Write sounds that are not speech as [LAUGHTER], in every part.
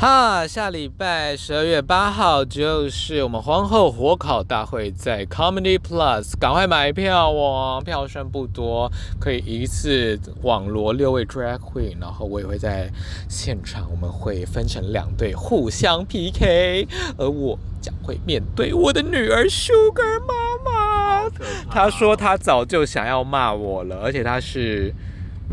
哈，下礼拜十二月八号就是我们皇后火烤大会，在 Comedy Plus，赶快买票哦！票数不多，可以一次网罗六位 Drag Queen，然后我也会在现场，我们会分成两队互相 PK，而我将会面对我的女儿 Sugar 妈妈。她说她早就想要骂我了，而且她是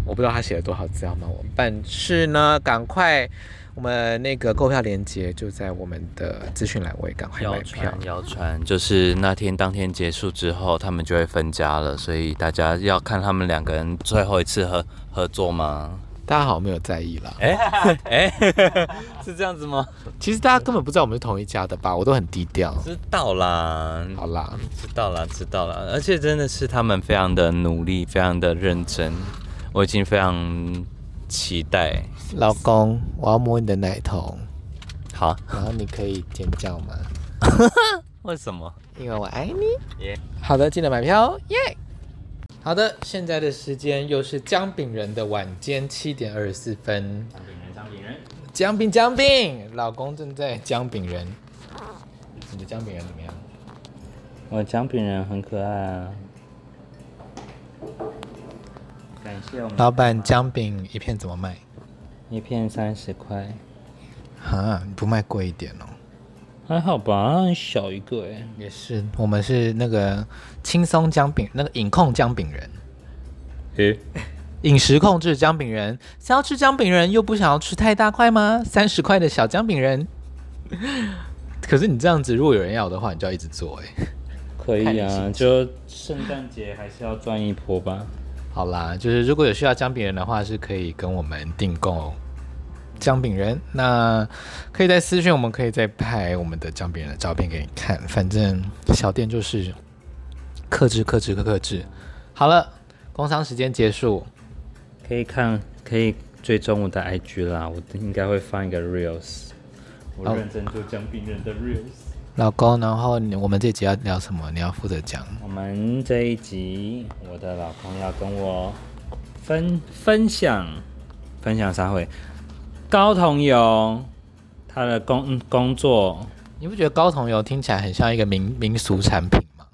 我不知道她写了多少字要骂我，但是呢，赶快。我们那个购票链接就在我们的资讯栏位，赶快买票。谣传就是那天当天结束之后，他们就会分家了，所以大家要看他们两个人最后一次合合作吗？大家好，没有在意啦。哎 [LAUGHS] 哎，[LAUGHS] 是这样子吗？其实大家根本不知道我们是同一家的吧？我都很低调。知道啦，好啦，知道啦，知道啦。而且真的是他们非常的努力，非常的认真，我已经非常。期待，老公，我要摸你的奶头。好，然后你可以尖叫吗？[LAUGHS] 为什么？因为我爱你。耶、yeah.。好的，记得买票耶。Yeah! 好的，现在的时间又是姜饼人的晚间七点二十四分。姜饼人，姜饼人，姜饼姜饼，老公正在姜饼人。你的姜饼人怎么样？我的姜饼人很可爱啊。老板，姜饼一片怎么卖？一片三十块。哈，你不卖贵一点哦？还好吧，很小一个哎。也是，我们是那个轻松姜饼，那个饮控姜饼人。诶，饮食控制姜饼人，想要吃姜饼人又不想要吃太大块吗？三十块的小姜饼人。可是你这样子，如果有人要的话，你就要一直做哎。可以啊，就圣诞节还是要赚一波吧。好啦，就是如果有需要姜饼人的话，是可以跟我们订购姜饼人。那可以在私讯，我们可以再拍我们的姜饼人的照片给你看。反正小店就是克制、克制、克克制。好了，工商时间结束，可以看，可以追踪我的 IG 啦。我应该会放一个 Reels，我认真做姜饼人的 Reels。老公，然后我们这集要聊什么？你要负责讲。我们这一集，我的老公要跟我分分享分享啥会？高同游他的工工作，你不觉得高同游听起来很像一个民民俗产品吗？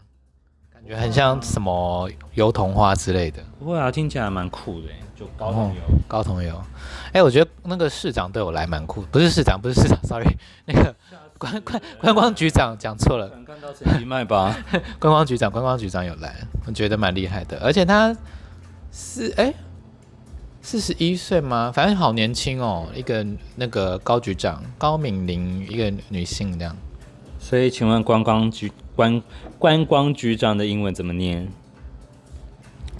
感觉很像什么油桐花之类的。不会啊，听起来蛮酷的，就高桐油。高桐油，哎，我觉得那个市长对我来蛮酷，不是市长，不是市长，sorry，那个。观观观光局长讲错了，看到陈其迈吧？[LAUGHS] 观光局长，观光局长有来，我觉得蛮厉害的，而且他是哎四十一岁吗？反正好年轻哦，一个那个高局长高敏玲，一个女性这样。所以请问观光局观观光局长的英文怎么念？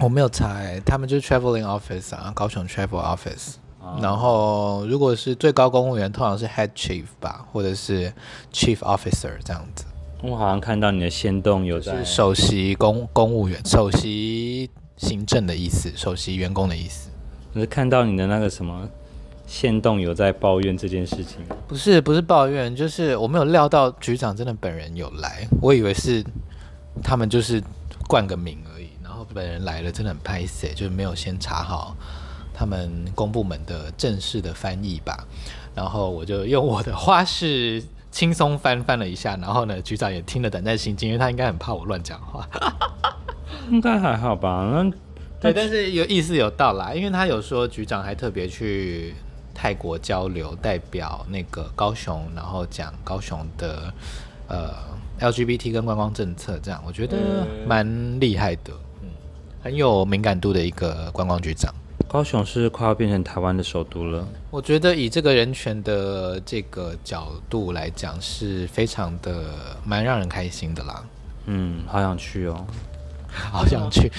我没有查，他们就是 traveling office 啊，高雄 travel office。然后，如果是最高公务员，通常是 head chief 吧，或者是 chief officer 这样子。我好像看到你的线动有在是首席公公务员、首席行政的意思，首席员工的意思。我是看到你的那个什么线动有在抱怨这件事情？不是，不是抱怨，就是我没有料到局长真的本人有来，我以为是他们就是冠个名而已，然后本人来了，真的很拍死，就是没有先查好。他们公部门的正式的翻译吧，然后我就用我的花式轻松翻翻了一下，然后呢，局长也听了胆战心惊，因为他应该很怕我乱讲话。应该还好吧？那对，但是有意思有到啦，因为他有说局长还特别去泰国交流，代表那个高雄，然后讲高雄的呃 LGBT 跟观光政策，这样我觉得蛮厉害的，嗯，很有敏感度的一个观光局长。高雄是快要变成台湾的首都了。我觉得以这个人权的这个角度来讲，是非常的蛮让人开心的啦。嗯，好想去哦，好想去。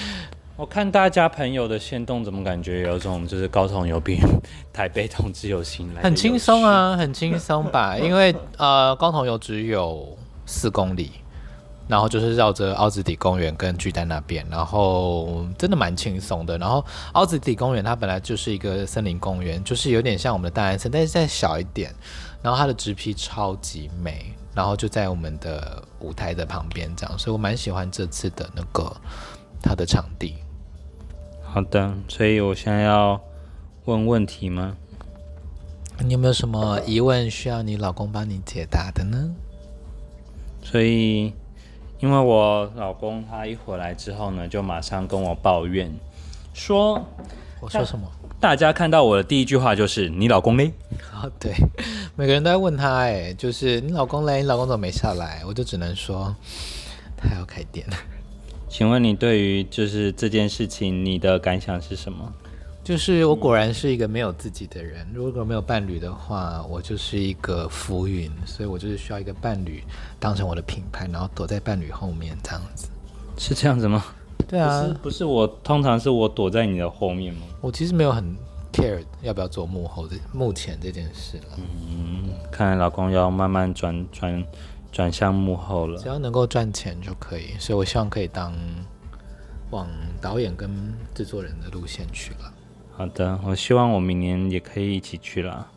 我看大家朋友的限动，怎么感觉有种就是高雄有比 [LAUGHS] 台北同志游行来很轻松啊，很轻松吧？因为呃，高雄有只有四公里。然后就是绕着奥兹底公园跟巨蛋那边，然后真的蛮轻松的。然后奥兹底公园它本来就是一个森林公园，就是有点像我们的大安森，但是再小一点。然后它的植皮超级美，然后就在我们的舞台的旁边这样，所以我蛮喜欢这次的那个它的场地。好的，所以我现在要问问题吗？你有没有什么疑问需要你老公帮你解答的呢？所以，因为我老公他一回来之后呢，就马上跟我抱怨说：“我说什么？”大家看到我的第一句话就是：“你老公嘞？”啊，对，每个人都在问他，哎，就是你老公嘞？你老公怎么没下来？我就只能说他要开店。请问你对于就是这件事情，你的感想是什么？就是我果然是一个没有自己的人，如果没有伴侣的话，我就是一个浮云，所以我就是需要一个伴侣当成我的品牌，然后躲在伴侣后面这样子。是这样子吗？对啊，不是，不是我，通常是我躲在你的后面吗？我其实没有很 care 要不要做幕后的目前这件事了。嗯，看来老公要慢慢转转。转向幕后了，只要能够赚钱就可以，所以我希望可以当往导演跟制作人的路线去了。好的，我希望我明年也可以一起去了。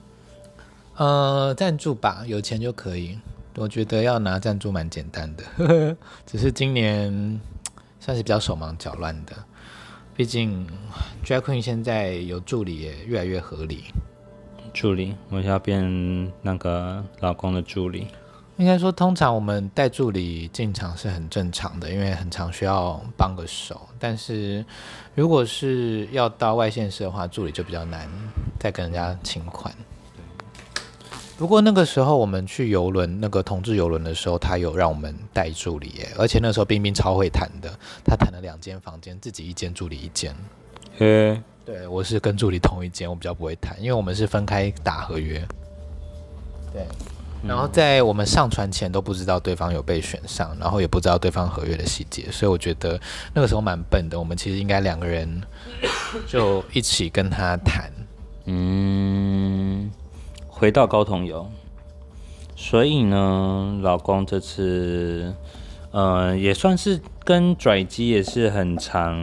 呃，赞助吧，有钱就可以。我觉得要拿赞助蛮简单的，[LAUGHS] 只是今年算是比较手忙脚乱的。毕竟 Drag Queen 现在有助理也越来越合理。助理，我要变那个老公的助理。应该说，通常我们带助理进场是很正常的，因为很常需要帮个手。但是，如果是要到外县市的话，助理就比较难再跟人家请款。不过那个时候我们去游轮，那个同志游轮的时候，他有让我们带助理耶，而且那时候冰冰超会谈的，他谈了两间房间，自己一间，助理一间。嘿，对，我是跟助理同一间，我比较不会谈，因为我们是分开打合约。对。然后在我们上船前都不知道对方有被选上，然后也不知道对方合约的细节，所以我觉得那个时候蛮笨的。我们其实应该两个人 [LAUGHS] 就一起跟他谈。嗯，回到高同游，所以呢，老公这次呃也算是跟拽机也是很常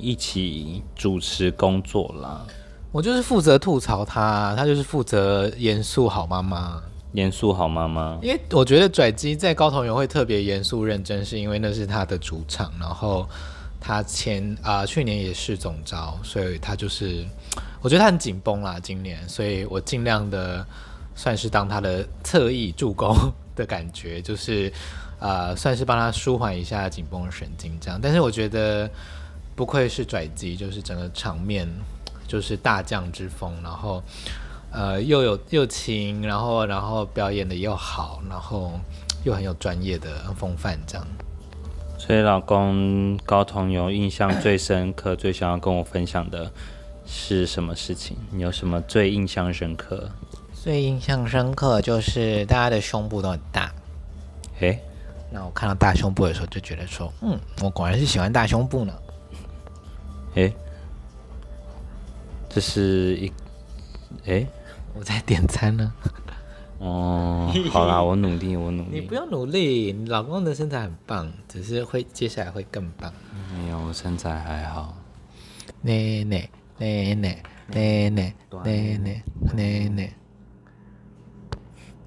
一起主持工作啦。我就是负责吐槽他，他就是负责严肃好妈妈。严肃好妈妈，因为我觉得拽鸡在高筒油会特别严肃认真，是因为那是他的主场，然后他前啊、去年也是总招，所以他就是我觉得他很紧绷啦，今年，所以我尽量的算是当他的侧翼助攻的感觉，就是啊、算是帮他舒缓一下紧绷的神经这样，但是我觉得不愧是拽鸡，就是整个场面就是大将之风，然后。呃，又有又轻，然后然后表演的又好，然后又很有专业的风范，这样。所以老公高筒油印象最深刻、最想要跟我分享的是什么事情？你有什么最印象深刻？最印象深刻就是大家的胸部都很大。诶，那我看到大胸部的时候就觉得说，嗯，我果然是喜欢大胸部呢。诶，这是一，诶。我在点餐呢。哦，好啦，我努力，我努力。你不要努力，你老公的身材很棒，只是会接下来会更棒。没有，我身材还好。奶奶奶奶奶奶奶奶奶奶，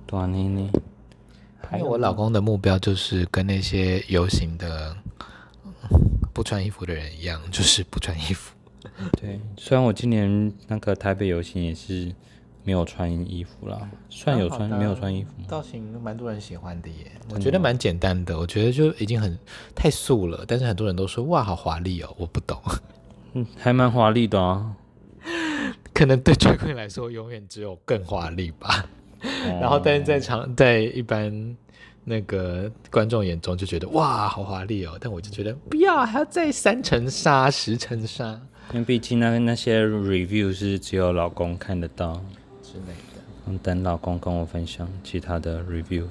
短奶奶。还有我老公的目标就是跟那些游行的不穿衣服的人一样，就是不穿衣服。对，虽然我今年那个台北游行也是。没有穿衣服啦，算有穿，没有穿衣服。造型蛮多人喜欢的耶，我觉得蛮简单的，我觉得就已经很太素了。但是很多人都说哇，好华丽哦，我不懂。嗯，[LAUGHS] 还蛮华丽的啊。[LAUGHS] 可能对 Drag Queen 来说，永远只有更华丽吧。哦、然后，但是在场在一般那个观众眼中就觉得哇，好华丽哦。但我就觉得不要，还要再三层纱、十层纱。因为毕竟那那些 review 是只有老公看得到。之类的，嗯，等老公跟我分享其他的 review。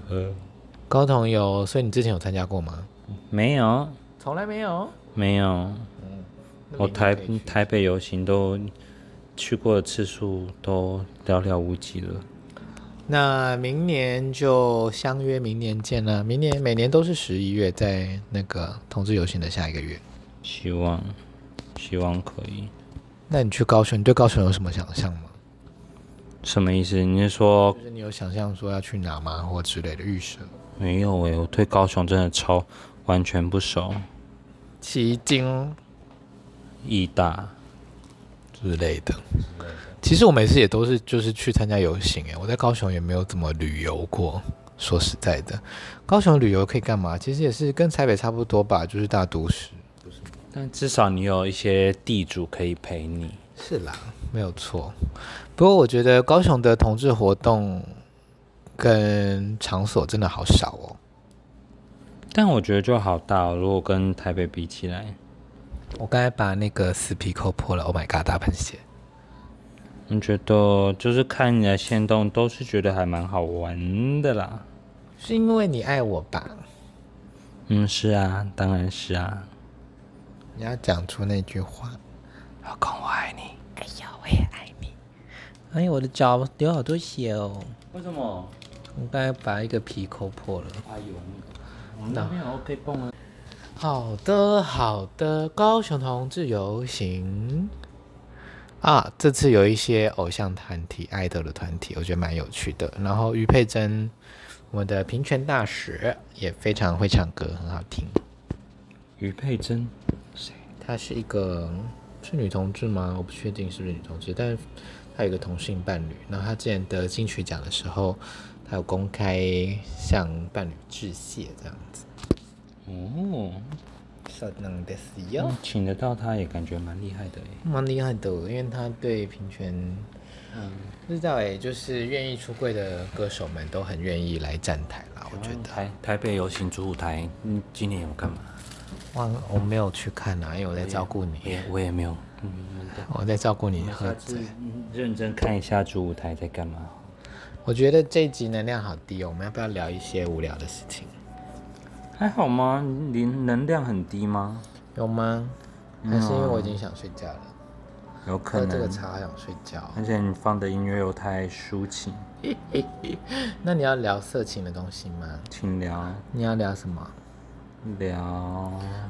高筒油，所以你之前有参加过吗？没有，从来没有，没有。嗯，我台台北游行都去过的次数都寥寥无几了。那明年就相约明年见了。明年每年都是十一月，在那个同志游行的下一个月。希望，希望可以。那你去高雄，你对高雄有什么想象吗？什么意思？你是说，就是你有想象说要去哪吗，或之类的预设？没有诶，我对高雄真的超完全不熟。奇经、义大之类的。其实我每次也都是就是去参加游行，诶，我在高雄也没有怎么旅游过。说实在的，高雄旅游可以干嘛？其实也是跟台北差不多吧，就是大都市。但至少你有一些地主可以陪你。是啦，没有错。不过我觉得高雄的同志活动跟场所真的好少哦。但我觉得就好大哦，如果跟台北比起来。我刚才把那个死皮抠破了，Oh my god！大喷血。你觉得就是看你的线动，都是觉得还蛮好玩的啦。是因为你爱我吧？嗯，是啊，当然是啊。你要讲出那句话，老公我爱你。哎呀，我也爱你。哎呀，我的脚流好多血哦。为什么？我刚才把一个皮抠破了。哎呦，我们那边有 OK 绷啊。好的，好的，高雄同志游行啊，这次有一些偶像团体、爱豆的团体，我觉得蛮有趣的。然后于佩珍，我们的平权大使也非常会唱歌，很好听。于佩珍。他是一个是女同志吗？我不确定是不是女同志，但是她有个同性伴侣。然后她之前得金曲奖的时候，她有公开向伴侣致谢，这样子。哦，是能的是哟。请得到她也感觉蛮厉害的诶，蛮厉害的，因为她对平权，嗯，不知道诶，就是愿意出柜的歌手们都很愿意来站台啦。我觉得台台北游行主舞台，嗯，今年有干嘛？我我没有去看呐、啊，因为我在照顾你。我也我也没有，嗯，我在照顾你。下次认真看一下主舞台在干嘛。我觉得这一集能量好低哦，我们要不要聊一些无聊的事情？还好吗？你能量很低吗？有吗？还是因为我已经想睡觉了？有可能。喝这个茶想睡觉，而且你放的音乐又太抒情。[LAUGHS] 那你要聊色情的东西吗？请聊。你要聊什么？聊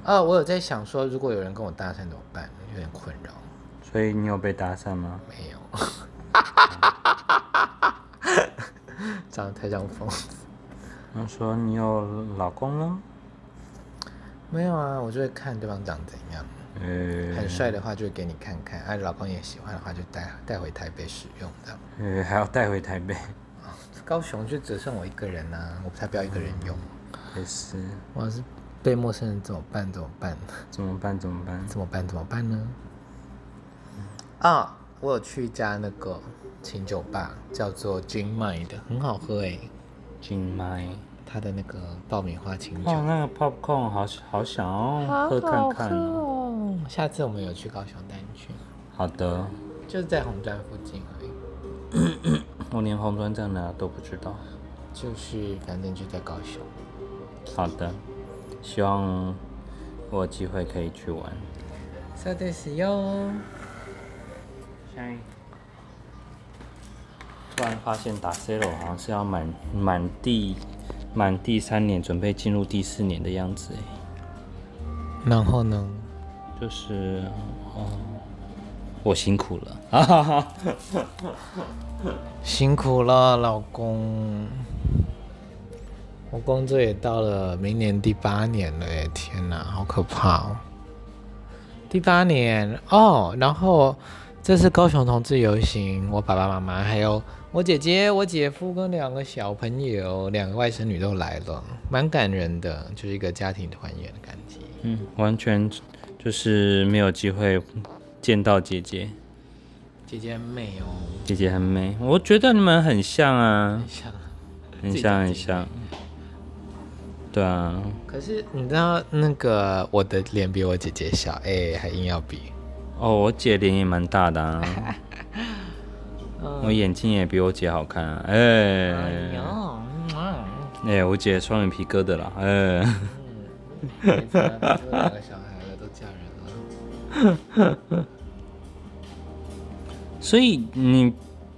啊，我有在想说，如果有人跟我搭讪怎么办？有点困扰。所以你有被搭讪吗？没有。长得太像疯子。他说你有老公了？没有啊，我就会看对方长怎样。呃、很帅的话就会给你看看，哎、啊，老公也喜欢的话就带带回台北使用这样。呃、欸，还要带回台北？高雄就只剩我一个人呐、啊，我才不要一个人用。也是，我是。被陌生人怎么办？怎么办？怎么办？怎么办？怎么办？怎么办呢？啊，我有去一家那个清酒吧，叫做 Gin Mind 的，很好喝诶。金麦它的那个爆米花清酒。哦，那个 Popcorn 好好想要喝看看哦。下次我们有去高雄带你去。好的。就是在红砖附近而已。[COUGHS] 我连红砖在哪都不知道。就是，反正就在高雄。好的。希望我有机会可以去玩。说的是哟。突然发现打 C 罗好像是要满满第满第三年，准备进入第四年的样子诶。然后呢？就是哦，我辛苦了，哈哈哈，辛苦了，老公。我工作也到了明年第八年了，哎，天哪，好可怕哦！第八年哦，然后这次高雄同志游行，我爸爸妈妈还有我姐姐、我姐夫跟两个小朋友、两个外甥女都来了，蛮感人的，就是一个家庭团圆的感觉。嗯，完全就是没有机会见到姐姐。姐姐很美哦，姐姐很美，我觉得你们很像啊，很像，很像，很像。对啊，可是你知道那个我的脸比我姐姐小，哎、欸，还硬要比。哦，我姐脸也蛮大的啊，[LAUGHS] 我眼睛也比我姐好看啊，哎、欸。哎呦，哎、欸，我姐双眼皮割的啦，哎、欸。嗯，两个小孩了，都嫁人了。所以你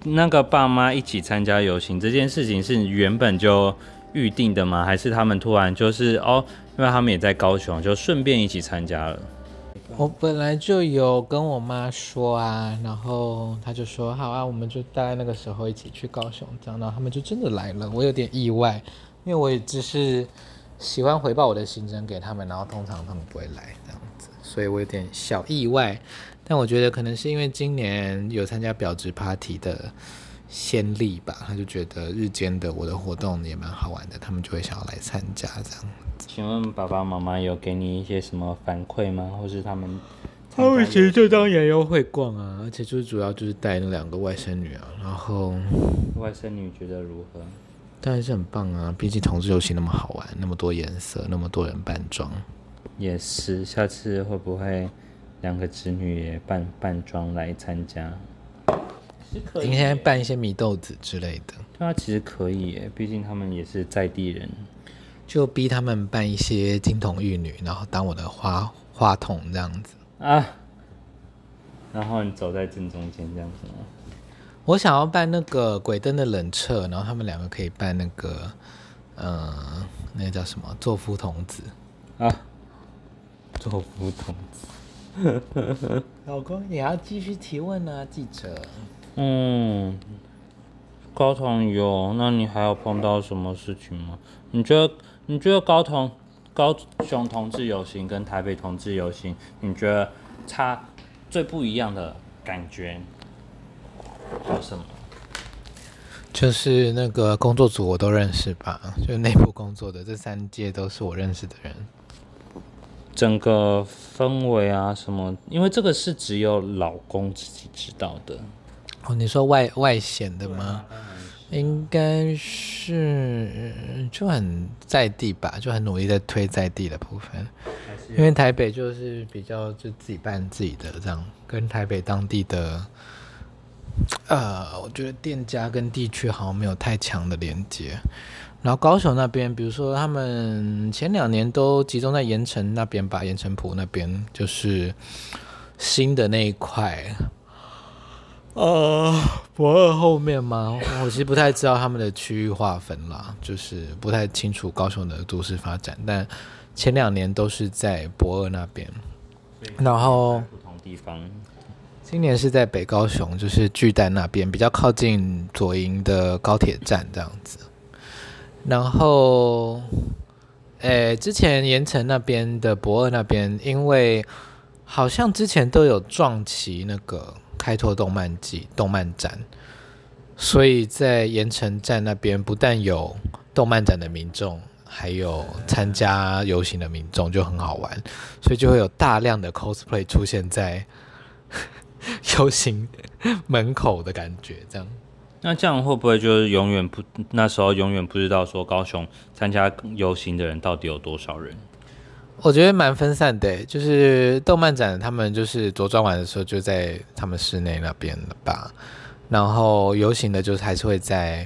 那个爸妈一起参加游行这件事情是原本就。预定的吗？还是他们突然就是哦，因为他们也在高雄，就顺便一起参加了。我本来就有跟我妈说啊，然后她就说好啊，我们就大概那个时候一起去高雄这样，然后他们就真的来了。我有点意外，因为我也只是喜欢回报我的行程给他们，然后通常他们不会来这样子，所以我有点小意外。但我觉得可能是因为今年有参加表职 party 的先例吧，他就觉得日间的我的活动也蛮好玩的，他们就会想要来参加这样。请问爸爸妈妈有给你一些什么反馈吗？或是他们？他们其实就当园游会逛啊，而且就是主要就是带那两个外甥女啊，然后外甥女觉得如何？当然是很棒啊，毕竟同志游戏那么好玩，那么多颜色，那么多人扮装。也是，下次会不会两个侄女也扮扮装来参加？是可以。应该扮一些米豆子之类的。对啊，其实可以耶，毕竟他们也是在地人，就逼他们扮一些金童玉女，然后当我的花花童这样子。啊，然后你走在正中间这样子吗？我想要扮那个鬼灯的冷彻，然后他们两个可以扮那个，嗯、呃，那个叫什么？座敷童子啊，座敷童子。[LAUGHS] 老公，你要继续提问呢、啊，记者。嗯，高雄有，那你还有碰到什么事情吗？你觉得？你觉得高雄？高雄同志游行跟台北同志游行，你觉得差最不一样的感觉有什么？就是那个工作组我都认识吧，就内部工作的这三届都是我认识的人。整个氛围啊什么，因为这个是只有老公自己知道的。哦，你说外外显的吗？应该是就很在地吧，就很努力在推在地的部分。因为台北就是比较就自己办自己的这样，跟台北当地的，呃，我觉得店家跟地区好像没有太强的连接。然后高雄那边，比如说他们前两年都集中在盐城那边吧，盐城埔那边就是新的那一块。呃，博二后面吗？[LAUGHS] 我其实不太知道他们的区域划分啦，就是不太清楚高雄的都市发展。但前两年都是在博二那边，然后不同地方。今年是在北高雄，就是巨蛋那边，比较靠近左营的高铁站这样子。然后，诶，之前盐城那边的博二那边，因为好像之前都有撞齐那个。开拓动漫季动漫展，所以在盐城站那边不但有动漫展的民众，还有参加游行的民众，就很好玩，所以就会有大量的 cosplay 出现在 [LAUGHS] 游行门口的感觉。这样，那这样会不会就是永远不那时候永远不知道说高雄参加游行的人到底有多少人？我觉得蛮分散的，就是动漫展，他们就是着装完的时候就在他们室内那边了吧，然后游行的，就是还是会在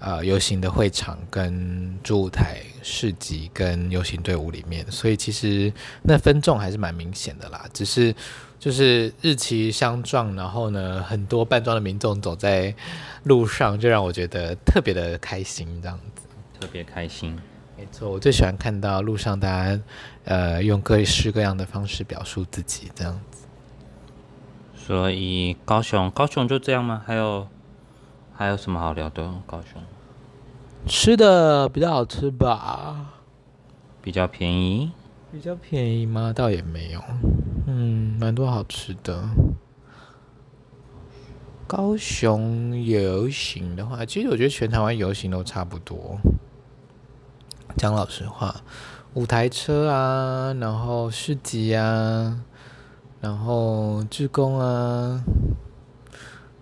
呃游行的会场跟主舞台、市集跟游行队伍里面，所以其实那分众还是蛮明显的啦。只是就是日期相撞，然后呢，很多扮装的民众走在路上，就让我觉得特别的开心，这样子，特别开心。没错，我最喜欢看到路上大家，呃，用各式各样的方式表述自己，这样子。所以高雄，高雄就这样吗？还有，还有什么好聊的？高雄，吃的比较好吃吧？比较便宜？比较便宜吗？倒也没有，嗯，蛮多好吃的。高雄游行的话，其实我觉得全台湾游行都差不多。讲老实话，五台车啊，然后市集啊，然后志工啊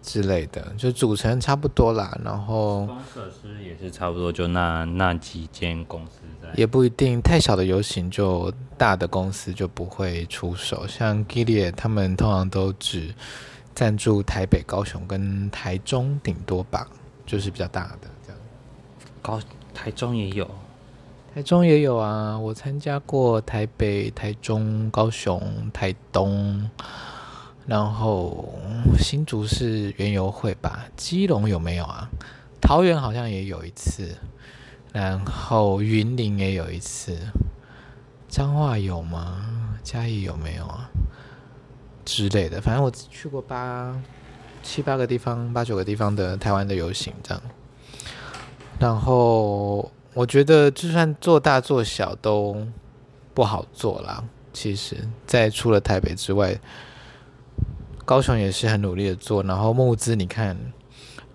之类的，就组成差不多啦。然后公司也是差不多，就那那几间公司在。也不一定，太小的游行就大的公司就不会出手。像 Gilead 他们通常都只赞助台北、高雄跟台中，顶多吧，就是比较大的这样。高台中也有。台中也有啊，我参加过台北、台中、高雄、台东，然后新竹是园游会吧？基隆有没有啊？桃园好像也有一次，然后云林也有一次，彰化有吗？嘉义有没有啊？之类的，反正我去过八七八个地方，八九个地方的台湾的游行这样，然后。我觉得就算做大做小都不好做啦。其实，在除了台北之外，高雄也是很努力的做，然后募资你看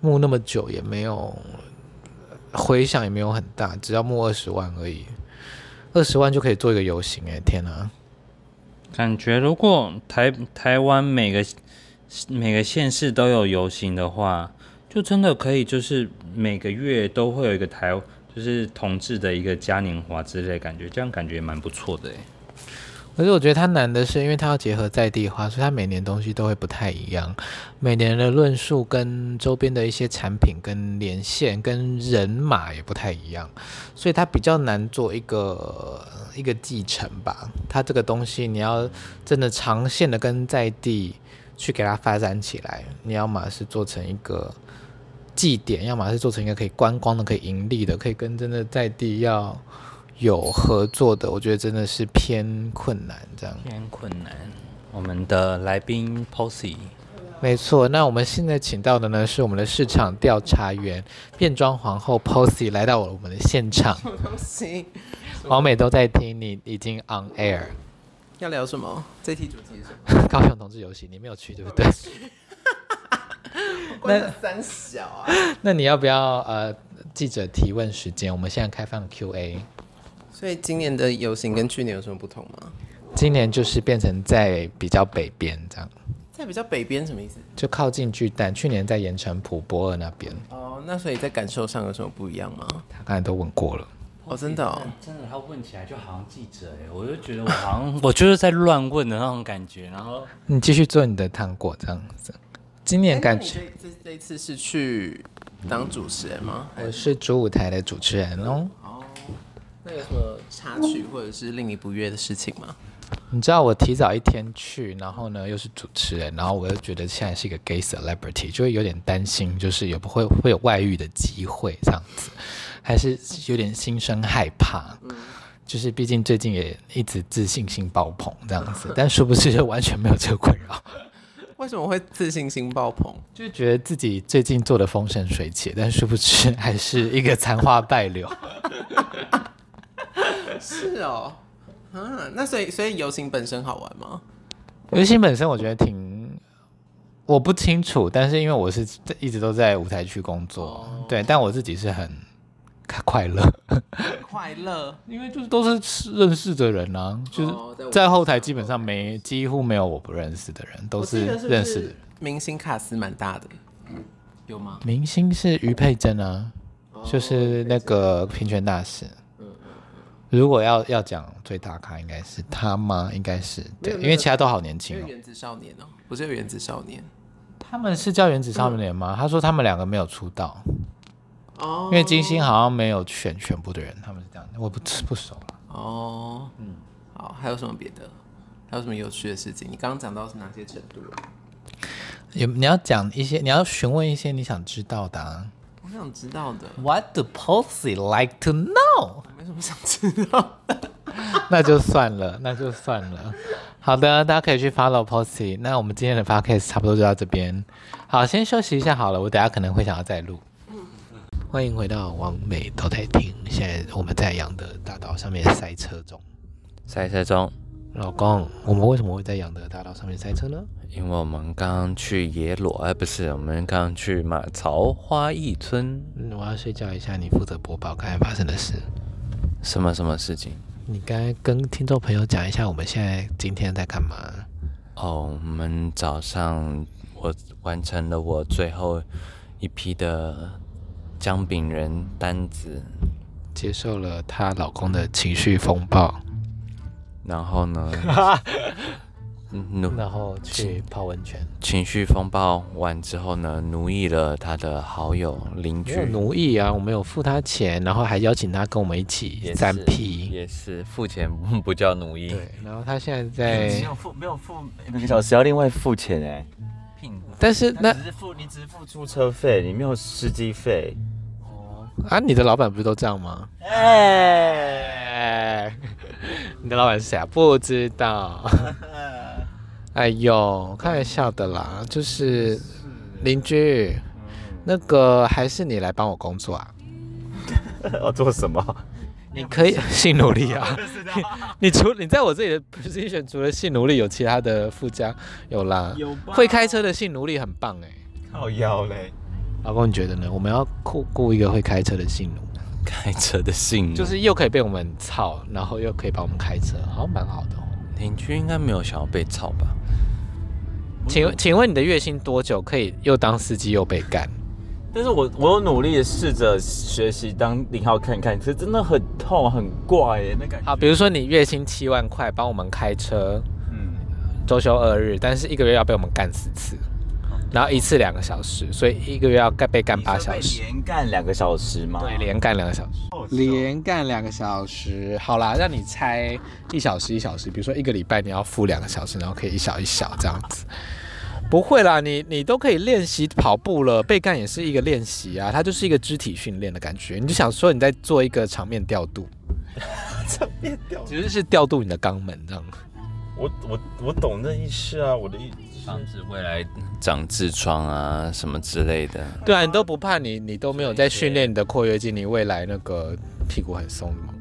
募那么久也没有回响，也没有很大，只要募二十万而已，二十万就可以做一个游行哎，天哪！感觉如果台台湾每个每个县市都有游行的话，就真的可以就是每个月都会有一个台就是同志的一个嘉年华之类感觉，这样感觉蛮不错的哎。可是我觉得它难的是，因为它要结合在地化，所以它每年东西都会不太一样。每年的论述跟周边的一些产品、跟连线、跟人马也不太一样，所以它比较难做一个一个继承吧。它这个东西你要真的长线的跟在地去给它发展起来，你要么是做成一个祭典，要么是做成一个可以观光的、可以盈利的、可以跟真的在地要。有合作的，我觉得真的是偏困难，这样偏困难。我们的来宾 Posy，没错。那我们现在请到的呢，是我们的市场调查员变装皇后 Posy 来到我们的现场。[LAUGHS] 什么东西？王美都在听，你已经 on air。要聊什么？这题主题是什么？[LAUGHS] 高雄同志游行，你没有去对不对？那三小啊？[LAUGHS] 那你要不要呃记者提问时间？我们现在开放 Q&A。所以今年的游行跟去年有什么不同吗？今年就是变成在比较北边这样，在比较北边什么意思？就靠近巨蛋。去年在盐城埔博尔那边。哦，那所以在感受上有什么不一样吗？他刚才都问过了。哦，真的哦，真的，他问起来就好像记者哎，我就觉得我好像我就是在乱问的那种感觉。然后你继续做你的糖果这样子。今年感觉这这一次是去当主持人吗？我是主舞台的主持人哦。哦那有什么插曲或者是令你不悦的事情吗？你知道我提早一天去，然后呢又是主持人，然后我又觉得现在是一个 gay celebrity，就会有点担心，就是也不会会有外遇的机会这样子，还是有点心生害怕。嗯，就是毕竟最近也一直自信心爆棚这样子，但殊不知就完全没有这个困扰。为什么会自信心爆棚？就觉得自己最近做的风生水起，但殊不知还是一个残花败柳。[LAUGHS] 是哦，啊，那所以所以游行本身好玩吗？游行本身我觉得挺，我不清楚，但是因为我是一直都在舞台区工作，哦、对，但我自己是很快乐，[LAUGHS] 快乐，因为就是都是认识的人啊，就是在后台基本上没几乎没有我不认识的人，都是认识的。明星卡斯蛮大的，有吗？明星是于佩珍啊，哦、就是那个平权大使。如果要要讲最大咖，应该是他吗？应该是对，因为其他都好年轻哦。原子少年哦，不是有原子少年？他们是叫原子少年吗？他说他们两个没有出道哦，因为金星好像没有选全部的人，他们是这样的，我不不熟了哦。嗯，好，还有什么别的？还有什么有趣的事情？你刚刚讲到是哪些程度？有你要讲一些，你要询问一些你想知道的啊。我想知道的。What do Posy like to know？没什么想知道的。[LAUGHS] 那就算了，那就算了。好的，大家可以去 follow Posy。那我们今天的 podcast 差不多就到这边。好，先休息一下好了。我等下可能会想要再录。欢迎回到王美都在听。现在我们在杨德大道上面塞车中。塞车中。老公，我们为什么会在杨德大道上面塞车呢？因为我们刚刚去野裸，哎，不是，我们刚刚去马槽花艺村。嗯，我要睡觉一下，你负责播报刚才发生的事。什么什么事情？你刚才跟听众朋友讲一下，我们现在今天在干嘛？哦，我们早上我完成了我最后一批的姜饼人单子，接受了她老公的情绪风暴。然后呢？[LAUGHS] 奴，然后去泡温泉。情绪风暴完之后呢，奴役了他的好友邻居。奴役啊，我们有付他钱，然后还邀请他跟我们一起三 P。也是付钱不叫奴役。对，然后他现在在。没有付，没有付每个小时要另外付钱哎。但是那只是付你只是付出车费，你没有司机费。哦。啊，你的老板不是都这样吗？哎。你的老板是谁啊？不知道。[LAUGHS] 哎呦，开玩笑的啦，就是邻居。那个还是你来帮我工作啊？[LAUGHS] 要做什么？你可以性奴隶啊。[LAUGHS] 你除你在我这里的 position 除了性奴隶，有其他的附加有啦。有。会开车的性奴隶很棒哎。靠腰嘞。老公，你觉得呢？我们要雇雇一个会开车的性奴。开车的性奴，就是又可以被我们操，然后又可以帮我们开车，好像蛮好的哦。邻居应该没有想要被操吧？请问，请问你的月薪多久可以又当司机又被干？但是我我有努力的试着学习当零号看看，可是真的很痛很怪耶，那感觉。好，比如说你月薪七万块，帮我们开车，嗯，周休二日，但是一个月要被我们干四次。然后一次两个小时，所以一个月要干被干八小时。连干两个小时吗？对，连干两个小时。连干两个小时，好啦，让你猜一小时一小时。比如说一个礼拜你要付两个小时，然后可以一小一小这样子。不会啦，你你都可以练习跑步了，被干也是一个练习啊，它就是一个肢体训练的感觉。你就想说你在做一个场面调度，[LAUGHS] 场面调度其实是调度你的肛门这样。我我我懂那意思啊，我的意。防止未来长痔疮啊什么之类的。对啊，你都不怕你你都没有在训练你的括约肌，你未来那个屁股很松怎么办？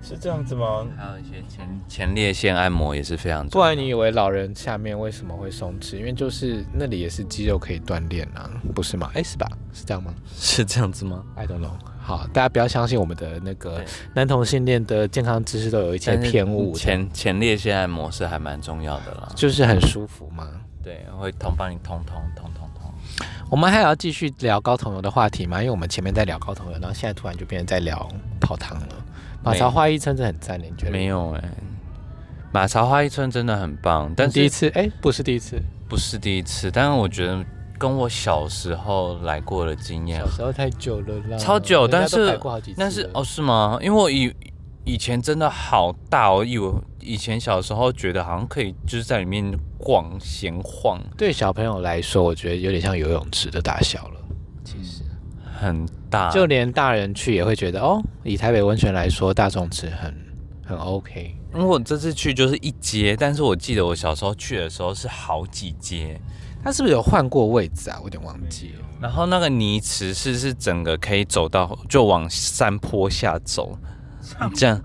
是这样子吗？还有一些前前列腺按摩也是非常重要。不然你以为老人下面为什么会松弛？因为就是那里也是肌肉可以锻炼啊，不是吗？哎，是吧？是这样吗？是这样子吗？I don't know。好，大家不要相信我们的那个男同性恋的健康知识都有一些偏误。前前列腺按摩是还蛮重要的啦，就是很舒服嘛。对，会通帮你通通通通通。我们还要继续聊高筒油的话题吗？因为我们前面在聊高筒油，然后现在突然就变成在聊泡汤了。马槽花一村真的很赞，你觉得？没有哎、欸，马槽花一村真的很棒，但是第一次哎，不是第一次，不是第一次，但是我觉得。跟我小时候来过的经验，小时候太久了啦，超久，但是但是哦，是吗？因为我以以前真的好大，我以为以前小时候觉得好像可以就是在里面逛闲晃。对小朋友来说，我觉得有点像游泳池的大小了，很大，就连大人去也会觉得哦。以台北温泉来说，大众池很很 OK。因为我这次去就是一阶，但是我记得我小时候去的时候是好几阶。他是不是有换过位置啊？我有点忘记了。然后那个泥池是是整个可以走到，就往山坡下走。这样，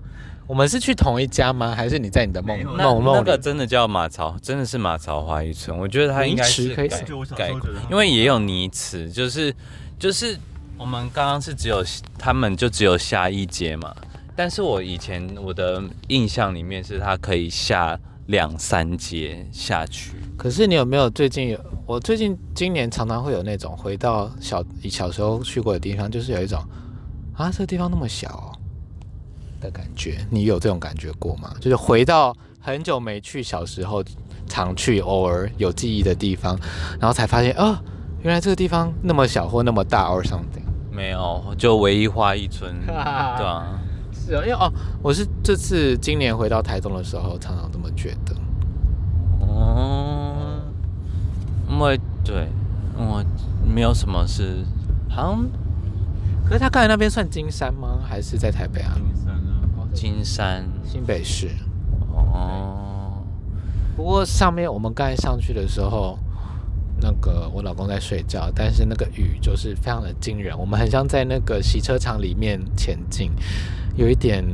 我们是去同一家吗？还是你在你的梦梦梦？那个真的叫马槽，真的是马槽花一村。我觉得它应该是改改，因为也有泥池，就是就是我们刚刚是只有他们就只有下一阶嘛。但是我以前我的印象里面是它可以下两三阶下去。可是你有没有最近有？我最近今年常常会有那种回到小小时候去过的地方，就是有一种啊，这个地方那么小的感觉。你有这种感觉过吗？就是回到很久没去小时候常去、偶尔有记忆的地方，然后才发现啊，原来这个地方那么小或那么大，or something。没有，就唯一花一村，[LAUGHS] 对啊，是啊，因为哦，我是这次今年回到台东的时候，常常这么觉得。哦，因为对，我没有什么是，好像，可是他刚才那边算金山吗？还是在台北啊？金山啊，金山，新北市。哦，不过上面我们刚才上去的时候，那个我老公在睡觉，但是那个雨就是非常的惊人，我们很像在那个洗车场里面前进，有一点，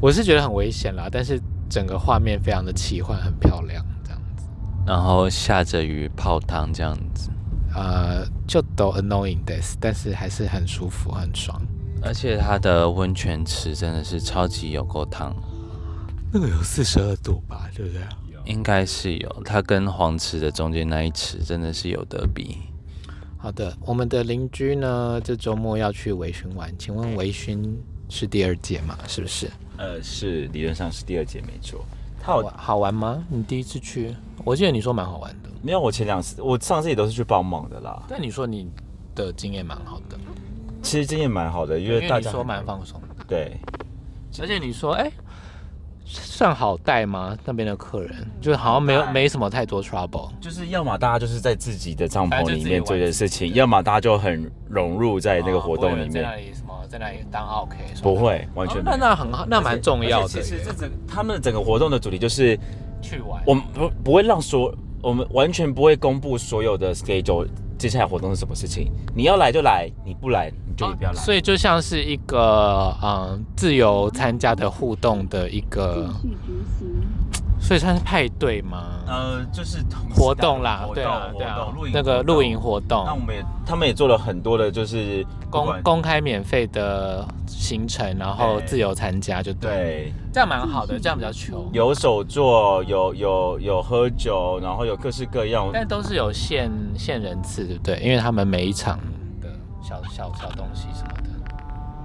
我是觉得很危险啦，但是。整个画面非常的奇幻，很漂亮，这样子。然后下着雨泡汤这样子，呃，就都 annoying this，但是还是很舒服，很爽。而且它的温泉池真的是超级有够烫，那个有四十二度吧，对不对？应该是有，它跟黄池的中间那一池真的是有得比。好的，我们的邻居呢，这周末要去微醺玩，请问微醺是第二届吗？是不是？呃，是理论上是第二届没错。好玩好玩吗？你第一次去，我记得你说蛮好玩的。没有，我前两次，我上次也都是去帮忙的啦。但你说你的经验蛮好的，其实经验蛮好的，因为大家说蛮放松。对，而且你说，哎、欸。算好带吗？那边的客人就好像没有没什么太多 trouble，就是要么大家就是在自己的帐篷里面做的事情，要么大家就很融入在那个活动里面。在那里什么，在那里当 OK？不会，完全、哦、那那很好，那蛮重要的。其实这整他们整个活动的主题就是去玩，我们不不会让所我们完全不会公布所有的 schedule 接下来活动是什么事情。你要来就来，你不来你就也不要来。所以就像是一个嗯自由参加的互动的一个。所以算是派对吗？呃，就是活动啦，对啊，对啊，那个露营活动。那我们也，他们也做了很多的，就是公公开免费的行程，然后自由参加，就对，对，这样蛮好的，这样比较穷。有手作，有有有喝酒，然后有各式各样，但都是有限限人次，对不对？因为他们每一场的小小小东西什么。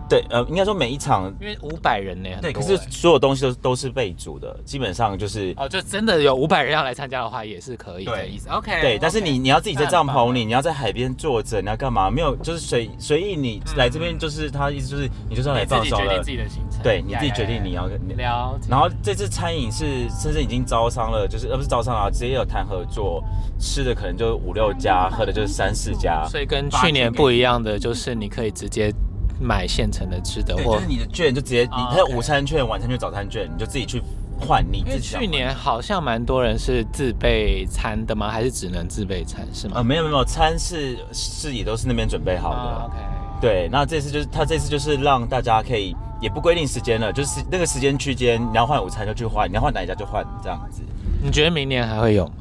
对，呃，应该说每一场，因为五百人呢，对，可是所有东西都都是备煮的，基本上就是哦，就真的有五百人要来参加的话，也是可以的意思。OK，对，但是你你要自己在帐篷里，你要在海边坐着，你要干嘛？没有，就是随随意你来这边，就是他意思就是你就是要来放松了，自己的行程，对，你自己决定你要聊。然后这次餐饮是甚至已经招商了，就是呃不是招商啊，直接有谈合作，吃的可能就五六家，喝的就是三四家。所以跟去年不一样的就是你可以直接。买现成的吃的，或者是你的券就直接，你它有午餐券、晚餐券、早餐券，你就自己去换。你自己。去年好像蛮多人是自备餐的吗？还是只能自备餐是吗？呃，没有没有，餐是是也都是那边准备好的。OK。对，那这次就是他这次就是让大家可以也不规定时间了，就是那个时间区间，你要换午餐就去换，你要换哪一家就换这样子。你觉得明年还会有吗？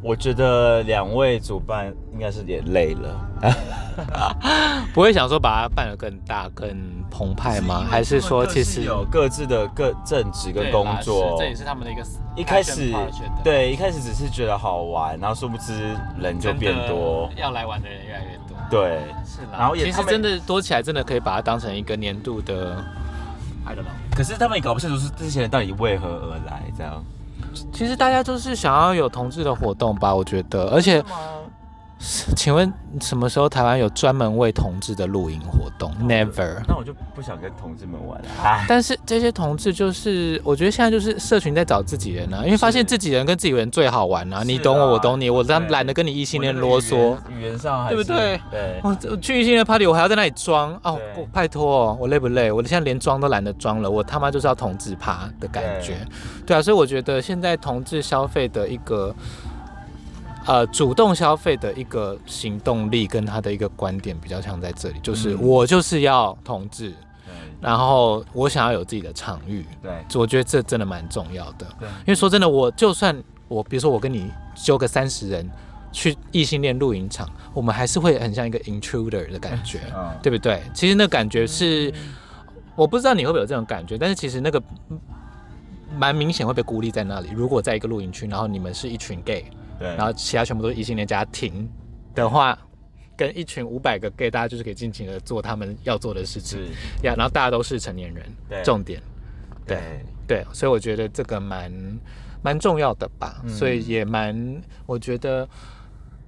我觉得两位主办应该是也累了，[LAUGHS] 不会想说把它办得更大、更澎湃吗？还是说其实有各自的各正职跟工作？这也是他们的一个一开始对一开始只是觉得好玩，然后殊不知人就变多，要来玩的人越来越多。对，是啦。然后也其实真的多起来，真的可以把它当成一个年度的 I don't know。可是他们也搞不清楚是这些人到底为何而来，这样。其实大家都是想要有同志的活动吧，我觉得，而且。请问什么时候台湾有专门为同志的露营活动？Never。那我就不想跟同志们玩了。但是这些同志就是，我觉得现在就是社群在找自己人啊，因为发现自己人跟自己人最好玩啊。你懂我，我懂你，我他懒得跟你异性恋啰嗦。语言上，对不对？对。我去异性恋 party，我还要在那里装哦，拜托，我累不累？我现在连装都懒得装了，我他妈就是要同志趴的感觉。对啊，所以我觉得现在同志消费的一个。呃，主动消费的一个行动力跟他的一个观点比较像在这里，就是我就是要同志，然后我想要有自己的场域，对，我觉得这真的蛮重要的，对，因为说真的，我就算我比如说我跟你揪个三十人去异性恋露营场，我们还是会很像一个 intruder 的感觉，[LAUGHS] 对不对？其实那感觉是我不知道你会不会有这种感觉，但是其实那个蛮明显会被孤立在那里。如果在一个露营区，然后你们是一群 gay。对，然后其他全部都是异性恋家庭的话，跟一群五百个 gay，大家就是可以尽情的做他们要做的事情呀。然后大家都是成年人，对，重点，对对，所以我觉得这个蛮蛮重要的吧。所以也蛮，我觉得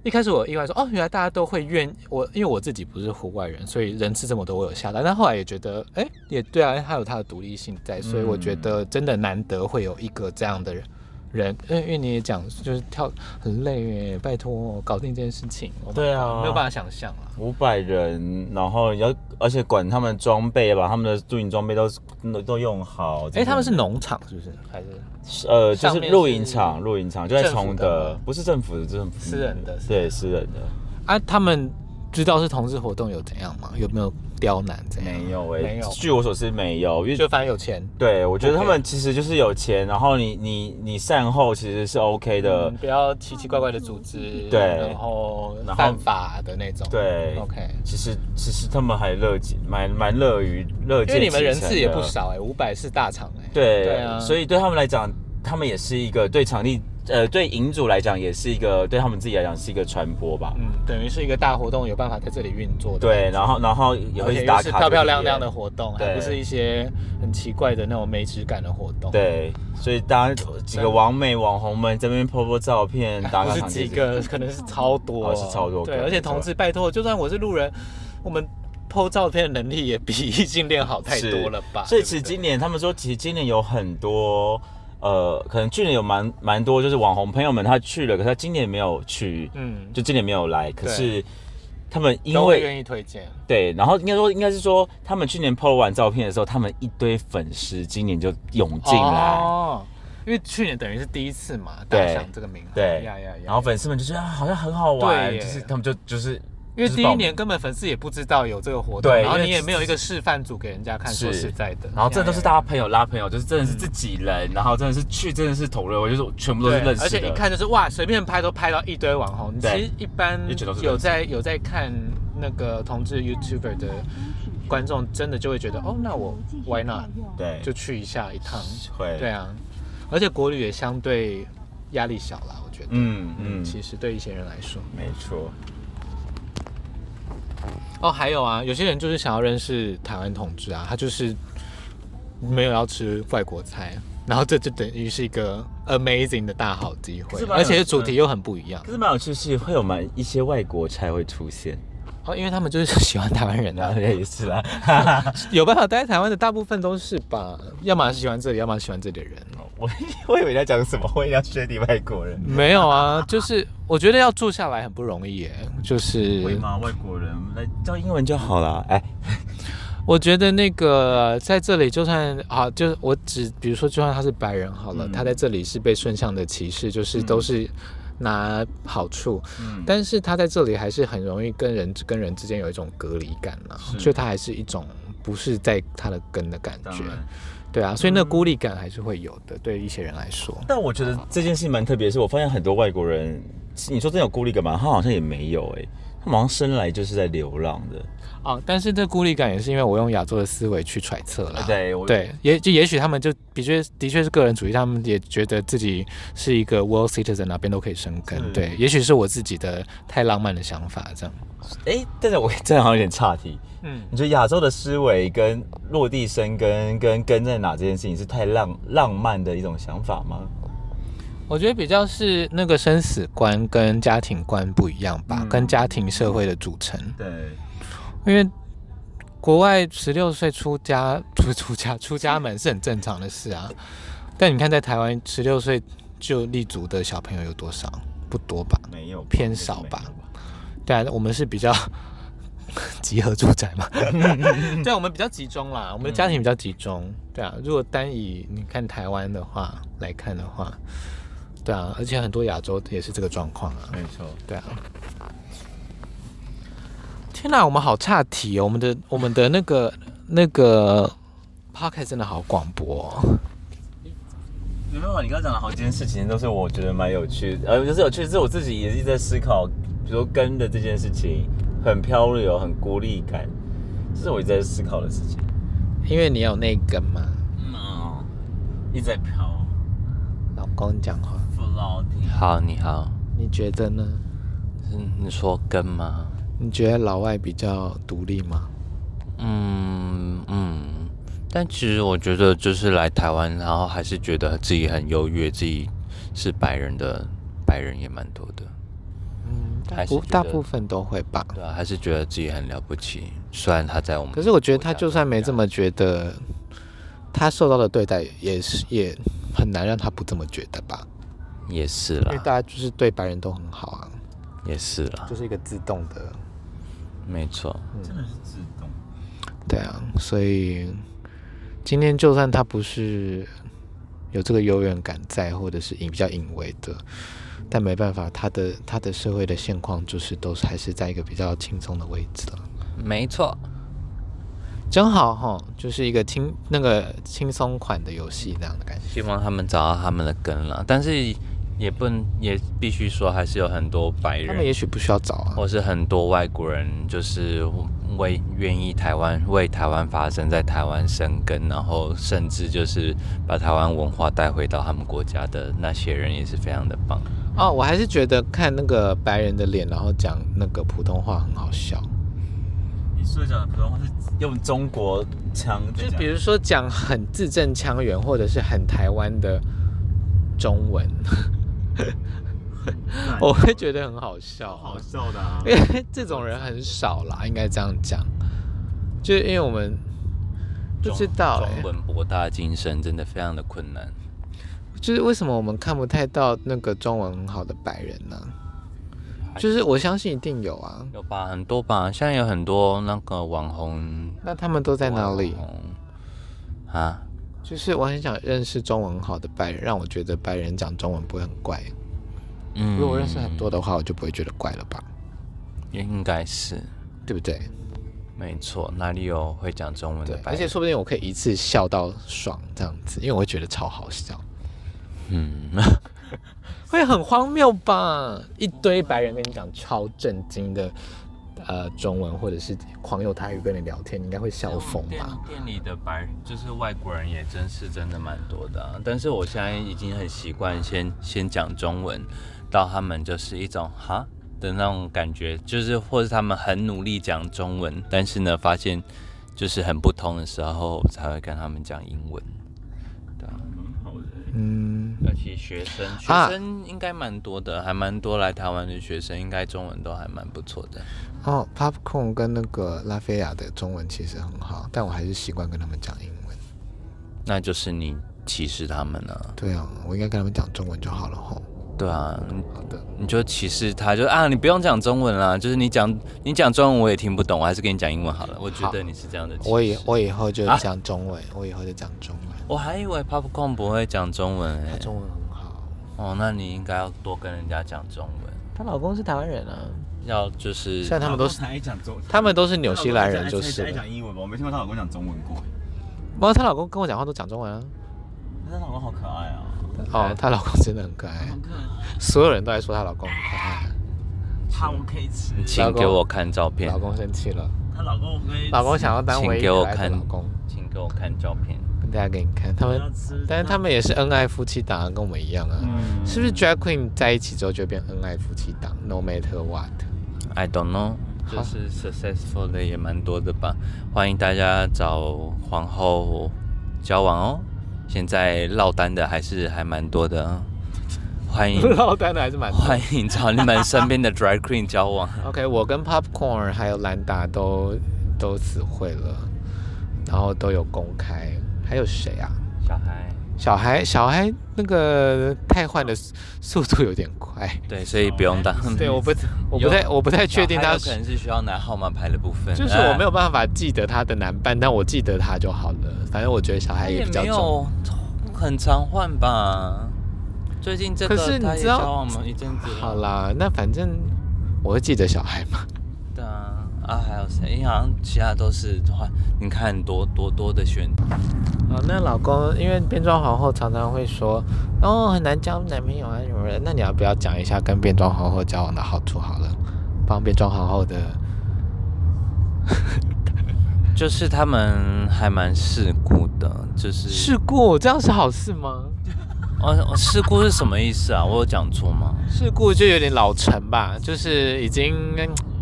一开始我意外说，哦，原来大家都会愿我，因为我自己不是户外人，所以人次这么多我有下单。但后来也觉得，哎，也对啊，他有他的独立性在，所以我觉得真的难得会有一个这样的人。人，因为因为你也讲，就是跳很累耶，拜托搞定这件事情。对啊，没有办法想象啊。五百人，然后要而且管他们装备，把他们的露营装备都都用好。哎、欸，他们是农场是不是？还是呃，就是露营场，露营场就在崇德，不是政府的，政府私人的，对，私人的。啊，他们。知道是同志活动有怎样吗？有没有刁难这样？没有哎，没有。据我所知没有，因为就反正有钱。对，我觉得他们其实就是有钱，然后你你你善后其实是 OK 的，不要奇奇怪怪的组织，对，然后犯法的那种，对，OK。其实其实他们还乐见，蛮蛮乐于乐见，因为你们人次也不少哎，五百是大场哎，对对啊，所以对他们来讲，他们也是一个对场地。呃，对营主来讲，也是一个对他们自己来讲是一个传播吧。嗯，等于是一个大活动，有办法在这里运作的。对，然后然后也会打卡，漂漂亮亮的活动，还不是一些很奇怪的那种没质感的活动。对，所以大家几个网美网红们这边 po po 照片，[LAUGHS] 打卡。不是几个，可能是超多，是超多。对，而且同志，拜托，就算我是路人，我们 po 照片的能力也比异性恋好太多了吧？所以其实今年他们说，其实今年有很多。呃，可能去年有蛮蛮多，就是网红朋友们他去了，可是他今年没有去，嗯，就今年没有来。可是他们因为愿意推荐，对，然后应该说应该是说，他们去年 PO 完照片的时候，他们一堆粉丝今年就涌进来，哦，因为去年等于是第一次嘛，打响这个名号，对，呀呀呀，然后粉丝们就觉得啊，好像很好玩，就是他们就就是。因为第一年根本粉丝也不知道有这个活动，对，然后你也没有一个示范组给人家看。说实在的，然后这都是大家朋友拉朋友，就是真的是自己人，然后真的是去，真的是同乐，我就是全部都是认识的。而且一看就是哇，随便拍都拍到一堆网红。其实一般有在有在看那个同志 YouTuber 的观众，真的就会觉得哦，那我 Why not？对，就去一下一趟。会，对啊，而且国旅也相对压力小啦，我觉得。嗯嗯，其实对一些人来说，没错。哦，还有啊，有些人就是想要认识台湾同志啊，他就是没有要吃外国菜，然后这就等于是一个 amazing 的大好机会，而且主题又很不一样。可是蛮有趣，是会有蛮一些外国菜会出现哦，因为他们就是喜欢台湾人啊，也是啦，[LAUGHS] 有办法待在台湾的大部分都是吧，要么是喜欢这里，要么喜欢这里的人。我 [LAUGHS] 我以为在讲什么，我以为要学你外国人。没有啊，就是我觉得要住下来很不容易耶，就是。会吗？外国人来教英文就好了。哎，[LAUGHS] 我觉得那个在这里，就算啊，就是我只比如说，就算他是白人好了，嗯、他在这里是被顺向的歧视，就是都是拿好处。嗯。但是他在这里还是很容易跟人跟人之间有一种隔离感了，所以他还是一种不是在他的根的感觉。对啊，所以那个孤立感还是会有的，嗯、对一些人来说。但我觉得这件事情蛮特别的是，我发现很多外国人，你说真有孤立感吗？他好像也没有哎、欸，他好像生来就是在流浪的。哦，但是这孤立感也是因为我用亚洲的思维去揣测了。对，对，也就也许他们就的确的确是个人主义，他们也觉得自己是一个 world citizen，哪边都可以生根。对，也许是我自己的太浪漫的想法这样。哎，但是我这样好像有点岔题。嗯，你觉得亚洲的思维跟落地生根跟根在哪这件事情是太浪浪漫的一种想法吗？我觉得比较是那个生死观跟家庭观不一样吧，嗯、跟家庭社会的组成。对，因为国外十六岁出家不是出家出家门是很正常的事啊，[LAUGHS] 但你看在台湾十六岁就立足的小朋友有多少？不多吧？没有，偏少吧？对啊，我们是比较。[LAUGHS] 集合住宅嘛，[LAUGHS] 对，我们比较集中啦，我们的家庭比较集中，对啊。如果单以你看台湾的话来看的话，对啊，而且很多亚洲也是这个状况啊，没错，对啊。天哪，我们好差题哦，我们的我们的那个那个 podcast 真的好广博哦。没办法，你刚刚讲的好几件事情都是我觉得蛮有趣的，呃，就是有趣，是我自己也是在思考，比如说根的这件事情。很飘流，很孤立感，这是我一直在思考的事情。因为你有那根嘛，嗯、哦，一直在飘。老公讲话。好，你好。你觉得呢？嗯，你说跟吗？你觉得老外比较独立吗？嗯嗯，但其实我觉得，就是来台湾，然后还是觉得自己很优越，自己是白人的白人也蛮多的。还是大部分都会吧，对啊，还是觉得自己很了不起。虽然他在我们，可是我觉得他就算没这么觉得，他受到的对待也是也很难让他不这么觉得吧。也是啦，因为大家就是对白人都很好啊。也是啦，就是一个自动的，没错，真的是自动。对啊，所以今天就算他不是有这个优越感在，或者是隐比较隐微的。但没办法，他的他的社会的现况就是都是还是在一个比较轻松的位置了。没错，真好哈，就是一个轻那个轻松款的游戏那样的感觉。希望他们找到他们的根了，但是也不能也必须说，还是有很多白人，他们也许不需要找啊，或是很多外国人，就是为愿意台湾为台湾发声，在台湾生根，然后甚至就是把台湾文化带回到他们国家的那些人，也是非常的棒。哦，我还是觉得看那个白人的脸，然后讲那个普通话很好笑。你说讲的普通话是用中国腔，就比如说讲很字正腔圆，或者是很台湾的中文，[LAUGHS] 我会觉得很好笑，好笑的啊。因为这种人很少啦，应该这样讲。就是因为我们不知道，中文博大精深，真的非常的困难。就是为什么我们看不太到那个中文很好的白人呢？就是我相信一定有啊，有吧，很多吧，现在有很多那个网红，那他们都在哪里？啊，就是我很想认识中文好的白人，让我觉得白人讲中文不会很怪。嗯，如果我认识很多的话，我就不会觉得怪了吧？应该是，对不对？没错，哪里有会讲中文的白人？而且说不定我可以一次笑到爽这样子，因为我会觉得超好笑。嗯，[LAUGHS] [LAUGHS] 会很荒谬吧？一堆白人跟你讲超震惊的呃中文，或者是狂用台语跟你聊天，你应该会笑疯吧？店里的白就是外国人也真是真的蛮多的，啊，但是我现在已经很习惯先先讲中文，到他们就是一种哈。的那种感觉，就是或是他们很努力讲中文，但是呢，发现就是很不同的时候，才会跟他们讲英文。对啊，蛮好的。嗯，而且学生学生应该蛮多的，啊、还蛮多来台湾的学生，应该中文都还蛮不错的。哦，Popcorn 跟那个拉菲亚的中文其实很好，但我还是习惯跟他们讲英文。那就是你歧视他们了、啊。对啊，我应该跟他们讲中文就好了吼。对啊，好的，你就歧视他，就啊，你不用讲中文啦，就是你讲你讲中文我也听不懂，我还是跟你讲英文好了。我觉得你是这样的。我以我以后就讲中文，啊、我以后就讲中文。我还以为 Popcorn 不会讲中文诶、欸，他中文很好。哦，那你应该要多跟人家讲中文。她老公是台湾人啊，要就是，现在他们都是他们都是纽西兰人，就是讲英文吧，我没听过她老公讲中文过。不过她老公跟我讲话都讲中文啊。她老公好可爱啊。哦，她老公真的很可爱，所有人都在说她老公很可爱。他我可以吃，请给我看照片。老公生气了，她老公可以。老公想要当唯一可爱的老公，请给我看照片，大家给你看。他们，但是他们也是恩爱夫妻档，跟我们一样啊。是不是 Drag Queen 在一起之后就变恩爱夫妻档？No matter what，I don't know。就是 successful 的也蛮多的吧。欢迎大家找皇后交往哦。现在落单的还是还蛮多的，欢迎 [LAUGHS] 落单的还是蛮多，欢迎找你们身边的 drag queen 交往。OK，我跟 Popcorn 还有兰达都都死会了，然后都有公开，还有谁啊？小孩。小孩，小孩那个太换的速度有点快，对，所以不用当。对，我不，[LAUGHS] 我不太，我不太确定他可能是需要拿号码牌的部分。就是我没有办法记得他的男伴，但我记得他就好了。反正我觉得小孩也比较重，很常换吧。最近这个可是你知道交往吗？一阵子。好啦，那反正我会记得小孩嘛。啊，还有谁？因为好像其他都是的话，你看多多多的选。啊，那老公，因为变装皇后常常会说，哦，很难交男朋友啊什么的。那你要不要讲一下跟变装皇后交往的好处好了？帮变装皇后的，[LAUGHS] 就是他们还蛮世故的，就是世故，这样是好事吗？哦，世故是什么意思啊？我有讲错吗？世故就有点老成吧，就是已经。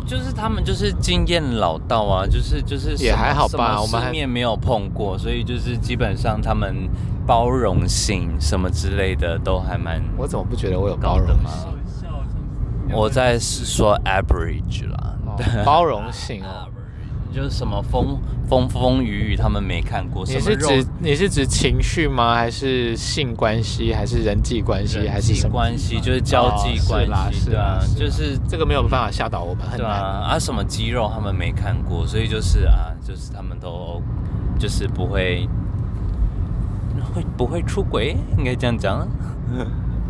就是他们就是经验老道啊，就是就是也还好吧，我们世面没有碰过，所以就是基本上他们包容性什么之类的都还蛮。我怎么不觉得我有包容性？我在说 average 啦，哦、包容性啊。[LAUGHS] 就是什么风风风雨雨，他们没看过。你是指你是指情绪吗？还是性关系？还是人际关系？还是什么关系？就是交际关系，对啊，就是这个没有办法吓倒我们，很难。啊，什么肌肉他们没看过，所以就是啊，就是他们都就是不会会不会出轨，应该这样讲。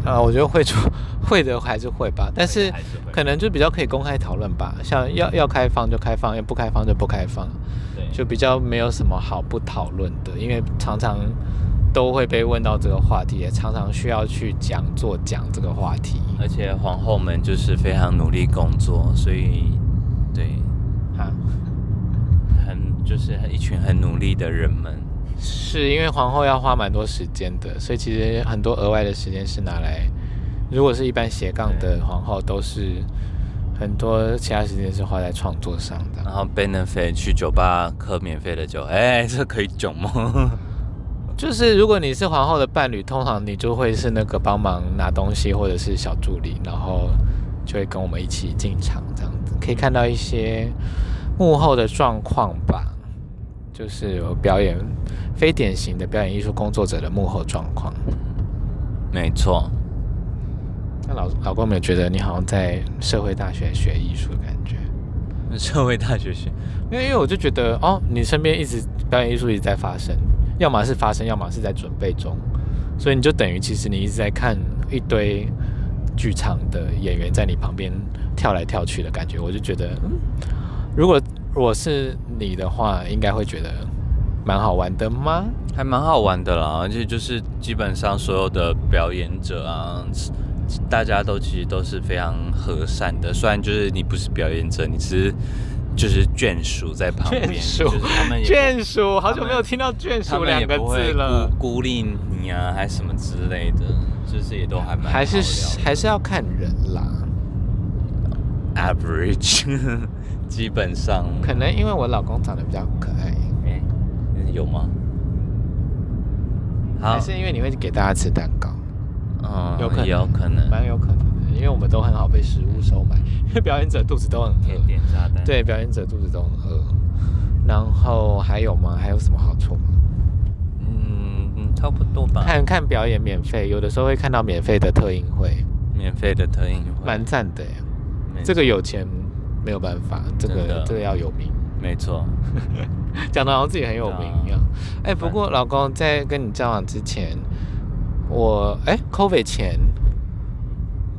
啊，我觉得会出会的还是会吧，但是可能就比较可以公开讨论吧。像要要开放就开放，要不开放就不开放，对，就比较没有什么好不讨论的，因为常常都会被问到这个话题，也常常需要去讲座讲这个话题。而且皇后们就是非常努力工作，所以对，啊，很就是一群很努力的人们。是因为皇后要花蛮多时间的，所以其实很多额外的时间是拿来，如果是一般斜杠的皇后，都是很多其他时间是花在创作上的。然后 benefit 去酒吧喝免费的酒，哎，这可以囧吗？[LAUGHS] 就是如果你是皇后的伴侣，通常你就会是那个帮忙拿东西或者是小助理，然后就会跟我们一起进场这样子，可以看到一些幕后的状况吧。就是有表演非典型的表演艺术工作者的幕后状况，没错。那老老公没有觉得你好像在社会大学学艺术的感觉？[LAUGHS] 社会大学学，因为因为我就觉得哦，你身边一直表演艺术一直在发生，要么是发生，要么是在准备中，所以你就等于其实你一直在看一堆剧场的演员在你旁边跳来跳去的感觉，我就觉得，嗯，如果我是你的话，应该会觉得蛮好玩的吗？还蛮好玩的啦，而且就是基本上所有的表演者啊。大家都其实都是非常和善的，虽然就是你不是表演者，你只是就是眷属在旁边，眷属，眷属，好久没有听到眷属两个字了，孤孤立你啊，还是什么之类的，就是也都还蛮还是还是要看人啦，average，基本上可能因为我老公长得比较可爱，欸、有吗？还是因为你会给大家吃蛋糕？嗯，有可能，有可能，蛮有可能的，因为我们都很好被食物收买，因 [LAUGHS] 为表演者肚子都很饿，点炸弹，对，表演者肚子都很饿。然后还有吗？还有什么好处吗？嗯，差不多吧。看看表演免费，有的时候会看到免费的特映会，免费的特映会，蛮赞的。这个有钱没有办法，这个这个要有名，没错。[LAUGHS] 讲的好像自己很有名一样。哎，不过老公在跟你交往之前。我哎，COVID 前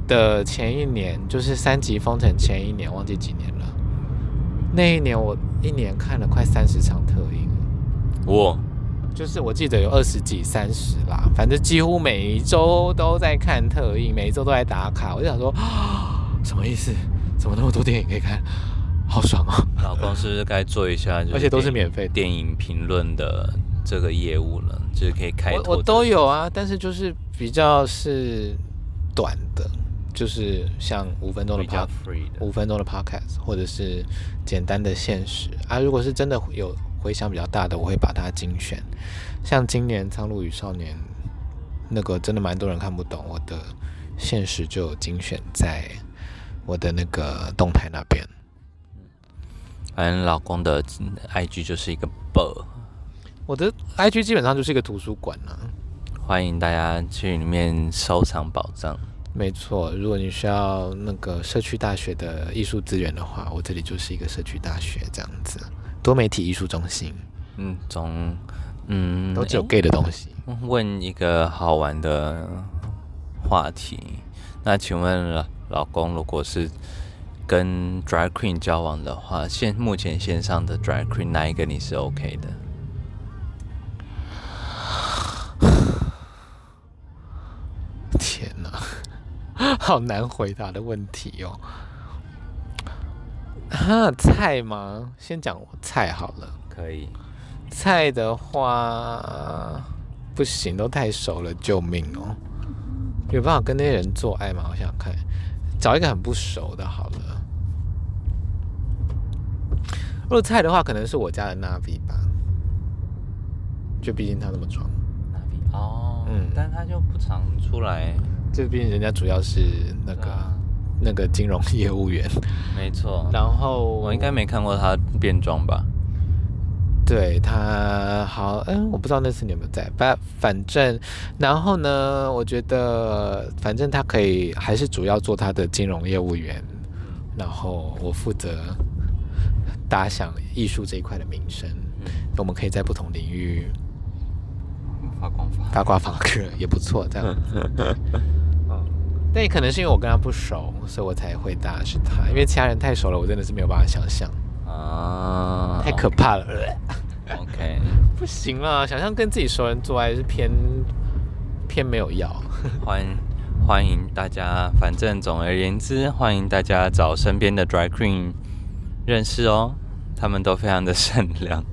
的前一年，就是三级封城前一年，忘记几年了。那一年我一年看了快三十场特映。我就是我记得有二十几、三十啦，反正几乎每一周都在看特映，每一周都在打卡。我就想说，[GASPS] 什么意思？怎么那么多电影可以看？好爽哦！老公是不是该做一下？而且都是免费电影评论的。这个业务了，就是可以开我我都有啊，但是就是比较是短的，就是像五分钟的 pod，五分钟的 podcast，或者是简单的现实啊。如果是真的有回响比较大的，我会把它精选。像今年《苍鹭与少年》那个真的蛮多人看不懂，我的现实就有精选在我的那个动态那边。反正老公的 IG 就是一个 bug。我的 IG 基本上就是一个图书馆啊，欢迎大家去里面收藏宝藏。没错，如果你需要那个社区大学的艺术资源的话，我这里就是一个社区大学这样子，多媒体艺术中心。嗯，总嗯都只有 gay 的东西。问一个好玩的话题，那请问老公，如果是跟 drag queen 交往的话，现目前线上的 drag queen 哪一个你是 OK 的？[SIGHS] 天哪，[LAUGHS] 好难回答的问题哦。[LAUGHS] 哈，菜吗？先讲我菜好了。可以。菜的话不行，都太熟了，救命哦！有办法跟那些人做爱吗？我想想看，找一个很不熟的好了。如果菜的话，可能是我家的 Navi 吧。就毕竟他那么壮。Navi 哦，嗯，但他就不常出来。这边人家主要是那个、啊、那个金融业务员，没错。然后我应该没看过他变装吧？对他好，嗯，我不知道那次你有没有在。反反正，然后呢，我觉得反正他可以还是主要做他的金融业务员，然后我负责打响艺术这一块的名声。嗯，我们可以在不同领域。发光发发光发热也不错，这样 [LAUGHS] 但也可能是因为我跟他不熟，所以我才会答是他。因为其他人太熟了，我真的是没有办法想象啊，太可怕了。OK，[LAUGHS] 不行了，想象跟自己熟人做爱是偏偏没有要。[LAUGHS] 欢迎欢迎大家，反正总而言之，欢迎大家找身边的 drag queen 认识哦，他们都非常的善良。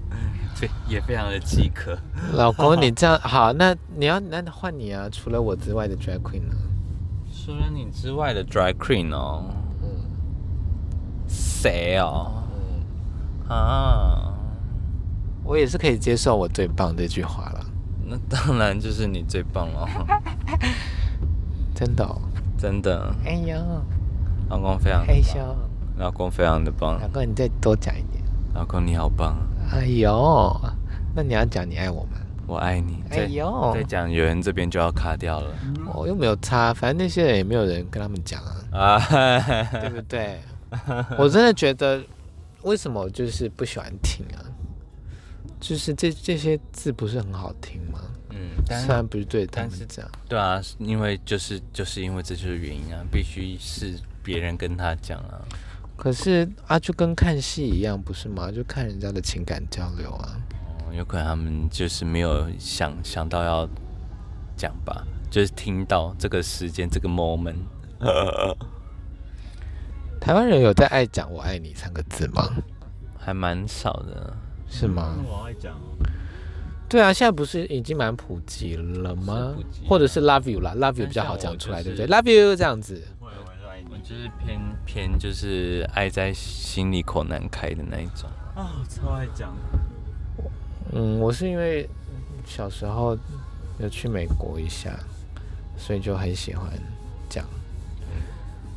[LAUGHS] 也非常的饥渴，老公，你这样好，那你要那换你啊！除了我之外的 drag queen 呢？除了你之外的 drag queen 哦，嗯，谁哦？嗯啊，我也是可以接受我最棒这句话了。那当然就是你最棒了，真的哦，真的。哎呦，老公非常害羞，老公非常的棒。老公，你再多讲一点。老公你好棒。哎呦，那你要讲你爱我吗？我爱你。哎呦，再讲有人这边就要卡掉了。我又没有差，反正那些人也没有人跟他们讲啊，啊，对不对？我真的觉得，为什么就是不喜欢听啊？就是这这些字不是很好听吗？嗯，虽然不是对但是这样，对啊，因为就是就是因为这就是原因啊，必须是别人跟他讲啊。可是啊，就跟看戏一样，不是吗？就看人家的情感交流啊。哦，有可能他们就是没有想想到要讲吧，就是听到这个时间这个 moment。[LAUGHS] 台湾人有在爱讲“我爱你”三个字吗？还蛮少的，是吗？我爱讲。对啊，现在不是已经蛮普及了吗？或者是 love you 啦，love you 比较好讲出来，对不对？love you 这样子。我就是偏偏就是爱在心里口难开的那一种啊，我超爱讲。嗯，我是因为小时候有去美国一下，所以就很喜欢讲。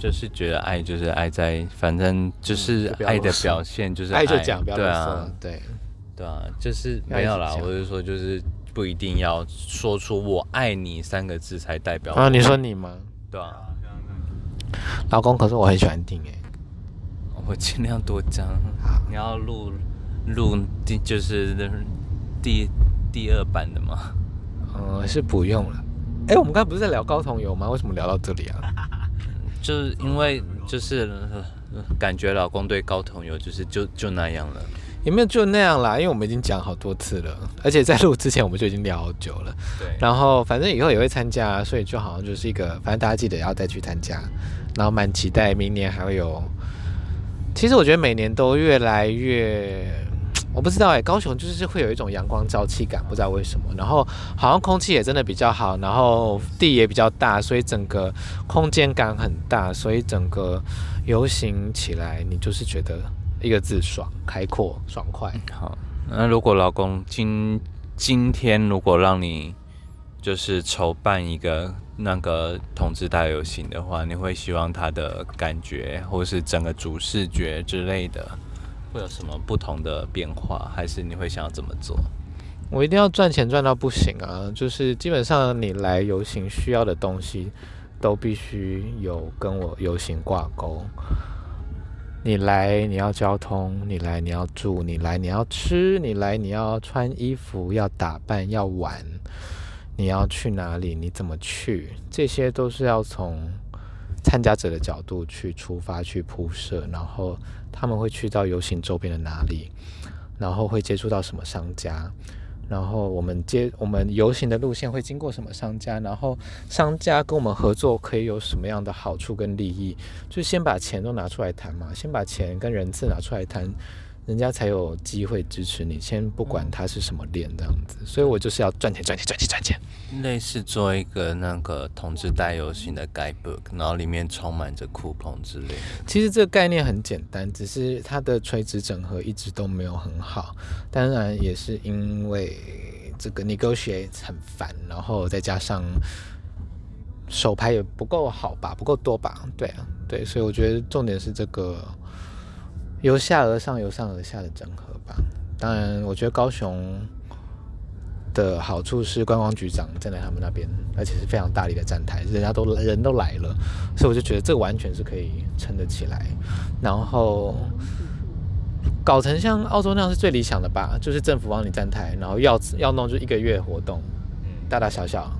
就是觉得爱就是爱在，反正就是爱的表现就是爱，爱就讲。对啊，对对啊，就是没有啦。我是说，就是不一定要说出“我爱你”三个字才代表。啊，你说你吗？对啊，老公，可是我很喜欢听诶。我尽量多讲。你要录录第就是第第二版的吗？嗯，是不用了。哎，我们刚才不是在聊高筒油吗？为什么聊到这里啊？就是因为就是感觉老公对高筒油就是就就那样了，也没有就那样啦，因为我们已经讲好多次了，而且在录之前我们就已经聊好久了。对，然后反正以后也会参加，所以就好像就是一个，反正大家记得要再去参加，然后蛮期待明年还会有。其实我觉得每年都越来越。我不知道哎、高雄就是会有一种阳光朝气感，不知道为什么。然后好像空气也真的比较好，然后地也比较大，所以整个空间感很大，所以整个游行起来，你就是觉得一个字爽，开阔、爽快。好，那如果老公今今天如果让你就是筹办一个那个同志大游行的话，你会希望他的感觉，或是整个主视觉之类的？会有什么不同的变化，还是你会想要怎么做？我一定要赚钱赚到不行啊！就是基本上你来游行需要的东西，都必须有跟我游行挂钩。你来你要交通，你来你要住，你来你要吃，你来你要穿衣服，要打扮，要玩，你要去哪里？你怎么去？这些都是要从参加者的角度去出发去铺设，然后。他们会去到游行周边的哪里，然后会接触到什么商家，然后我们接我们游行的路线会经过什么商家，然后商家跟我们合作可以有什么样的好处跟利益，就先把钱都拿出来谈嘛，先把钱跟人次拿出来谈。人家才有机会支持你，先不管他是什么链这样子，所以我就是要赚钱赚钱赚钱赚钱。类似做一个那个同志带游行的 guidebook，然后里面充满着 coupon 之类的。其实这个概念很简单，只是它的垂直整合一直都没有很好。当然也是因为这个 negotiate 很烦，然后再加上手牌也不够好吧，不够多吧？对啊，对，所以我觉得重点是这个。由下而上，由上而下的整合吧。当然，我觉得高雄的好处是观光局长站在他们那边，而且是非常大力的站台，人家都人都来了，所以我就觉得这个完全是可以撑得起来。然后搞成像澳洲那样是最理想的吧，就是政府帮你站台，然后要要弄就一个月活动，大大小小。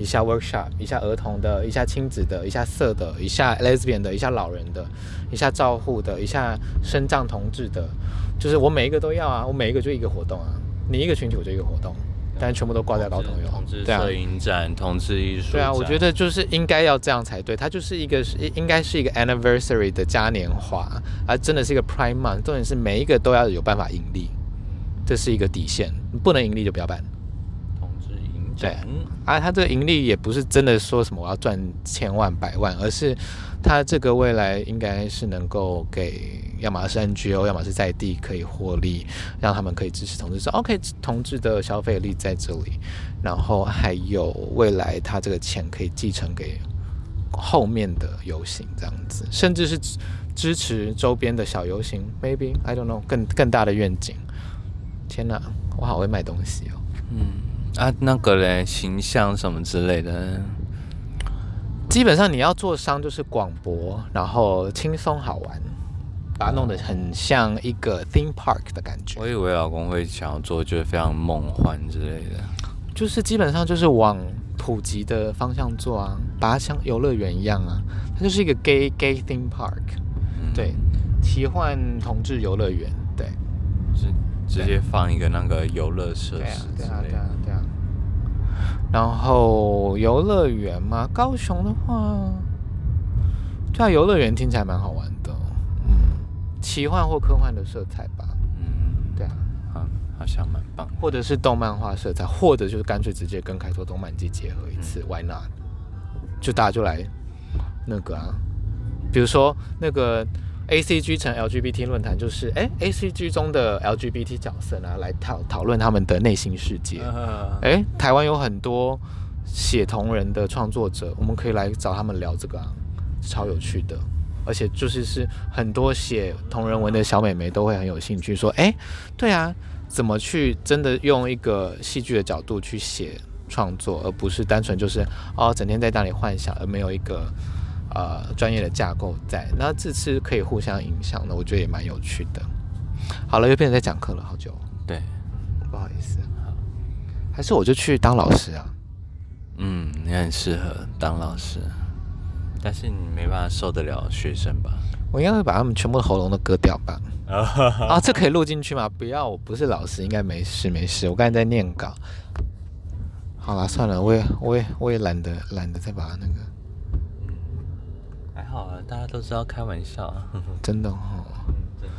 一下 workshop，一下儿童的，一下亲子的，一下色的，一下 lesbian 的，一下老人的，一下照护的，一下身障同志的，就是我每一个都要啊，我每一个就一个活动啊，你一个群体我就一个活动，但是全部都挂在高筒油，同志摄影展，同志艺术，对啊，我觉得就是应该要这样才对，它就是一个是应该是一个 anniversary 的嘉年华，而真的是一个 prime month，重点是每一个都要有办法盈利，这是一个底线，不能盈利就不要办。对，啊，他这个盈利也不是真的说什么我要赚千万百万，而是他这个未来应该是能够给，要么是 NGO，要么是在地可以获利，让他们可以支持同志，说 OK，同志的消费力在这里，然后还有未来他这个钱可以继承给后面的游行这样子，甚至是支持周边的小游行，maybe I don't know，更更大的愿景。天哪，我好会卖东西哦，嗯。啊，那个嘞，形象什么之类的，基本上你要做商就是广博，然后轻松好玩，把它弄得很像一个 theme park 的感觉。我以为老公会想要做就是非常梦幻之类的，就是基本上就是往普及的方向做啊，把它像游乐园一样啊，它就是一个 gay gay theme park，、嗯、对，奇幻同志游乐园，对，直直接放一个那个游乐设施对、啊，对啊，对啊，对啊。然后游乐园嘛，高雄的话。对啊，游乐园听起来蛮好玩的，嗯，奇幻或科幻的色彩吧，嗯，对啊，好，好像蛮棒，或者是动漫画色彩，或者就是干脆直接跟开拓动漫季结合一次，嗯，Why not？就大家就来那个啊，比如说那个 A C G 成 L G B T 论坛，就是哎 A C G 中的 L G B T 角色呢，来讨讨论他们的内心世界，哎，台湾有很多写同人的创作者，我们可以来找他们聊这个啊。超有趣的，而且就是是很多写同人文的小美眉都会很有兴趣，说，哎，对啊，怎么去真的用一个戏剧的角度去写创作，而不是单纯就是哦，整天在那里幻想，而没有一个呃专业的架构在。那这次可以互相影响的，我觉得也蛮有趣的。好了，又变成在讲课了，好久。对，不好意思，还是我就去当老师啊？嗯，你很适合当老师。但是你没办法受得了学生吧？我应该会把他们全部的喉咙都割掉吧？[LAUGHS] 啊，这可以录进去吗？不要，我不是老师，应该没事没事。我刚才在念稿。好了，算了，我也我也我也懒得懒得再把那个。大家都知道开玩笑啊。[LAUGHS] 真的哈？真的？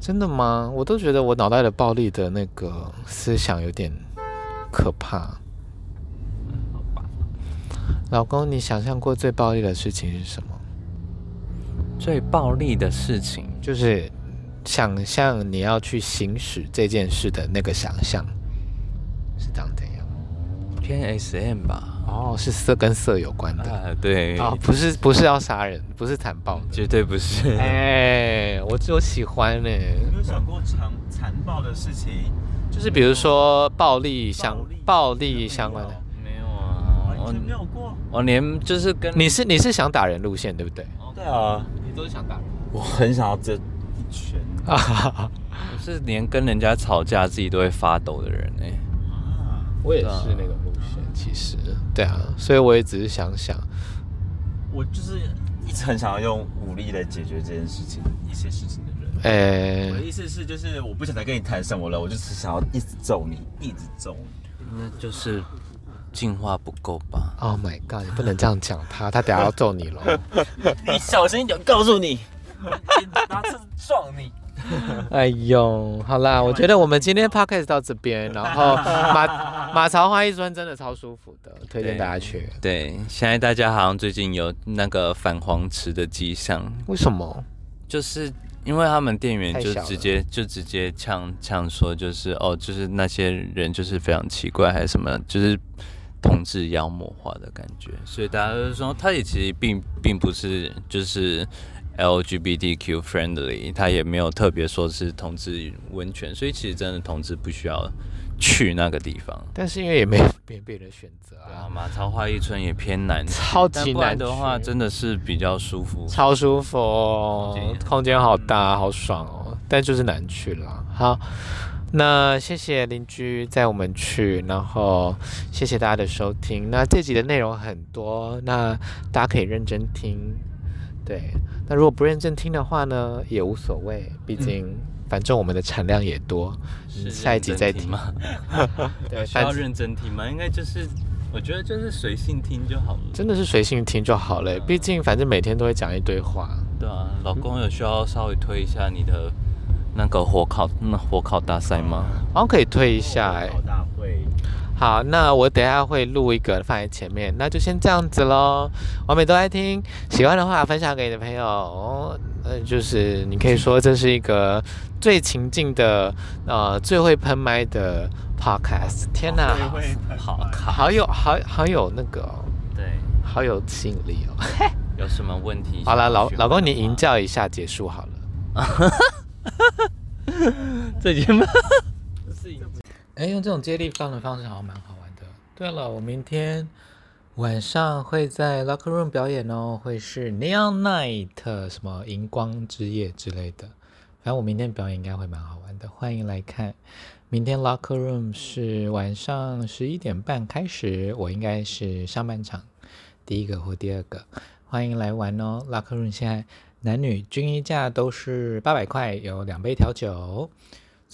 真的吗？我都觉得我脑袋的暴力的那个思想有点可怕。老公，你想象过最暴力的事情是什么？最暴力的事情就是想象你要去行使这件事的那个想象是长怎样？偏 SM 吧？哦，是色跟色有关的。啊、对，哦，不是不是要杀人，不是残暴，绝对不是。哎，我就喜欢呢。有没有想过残残暴的事情？就是比如说暴力相暴力相关的没有啊。我没有过，我连就是跟你是你是想打人路线对不对？对啊，你都是想打人。我很想要这一拳啊！[LAUGHS] 我是连跟人家吵架自己都会发抖的人哎。啊，我也是那个路线，其实对啊，所以我也只是想想，我就是一直很想要用武力来解决这件事情一些事情的人。哎，我的意思是，就是我不想再跟你谈什么了，我就是想要一直揍你，一直揍你，那就是。进化不够吧？Oh my god！你不能这样讲他，他等下要揍你了。[LAUGHS] 你小心一点，告诉你，[LAUGHS] 拿车撞你。[LAUGHS] 哎呦，好啦，我觉得我们今天 podcast 到这边，然后马 [LAUGHS] 马槽花一村真的超舒服的，推荐大家去。对，现在大家好像最近有那个反黄池的迹象。为什么？就是。因为他们店员就直接就直接呛呛说，就是哦，就是那些人就是非常奇怪，还是什么，就是同志妖魔化的感觉，所以大家都说，他也其实并并不是就是 LGBTQ friendly，他也没有特别说是同志温泉，所以其实真的同志不需要。去那个地方，但是因为也没别别的选择啊。马超花一村也偏难，超级难的话，真的是比较舒服，超舒服哦，空间好大，好爽哦。但就是难去了。好，那谢谢邻居载我们去，然后谢谢大家的收听。那这集的内容很多，那大家可以认真听。对，那如果不认真听的话呢，也无所谓，毕竟。嗯反正我们的产量也多，下一集再听嘛？[LAUGHS] 对，需要认真听吗？应该就是，我觉得就是随性听就好了。真的是随性听就好了，毕竟反正每天都会讲一堆话。对啊，老公有需要稍微推一下你的那个火烤那火烤大赛吗？好像可以推一下哎。好，那我等下会录一个放在前面，那就先这样子喽。完美都爱听，喜欢的话分享给你的朋友。哦，呃，就是你可以说这是一个最情境的，呃，最会喷麦的 podcast。天哪，好好好有好好有那个，对，好有吸引力哦。有什么问题？好了，老老公你营教一下，结束好了。再见吧。哎，用这种接力棒的方式好像蛮好玩的。对了，我明天晚上会在 Locker Room 表演哦，会是 Neon Night 什么荧光之夜之类的。反正我明天表演应该会蛮好玩的，欢迎来看。明天 Locker Room 是晚上十一点半开始，我应该是上半场第一个或第二个，欢迎来玩哦。Locker Room 现在男女均一价都是八百块，有两杯调酒，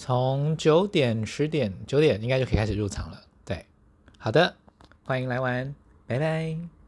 从九点、十点、九点应该就可以开始入场了。对，好的，欢迎来玩，拜拜。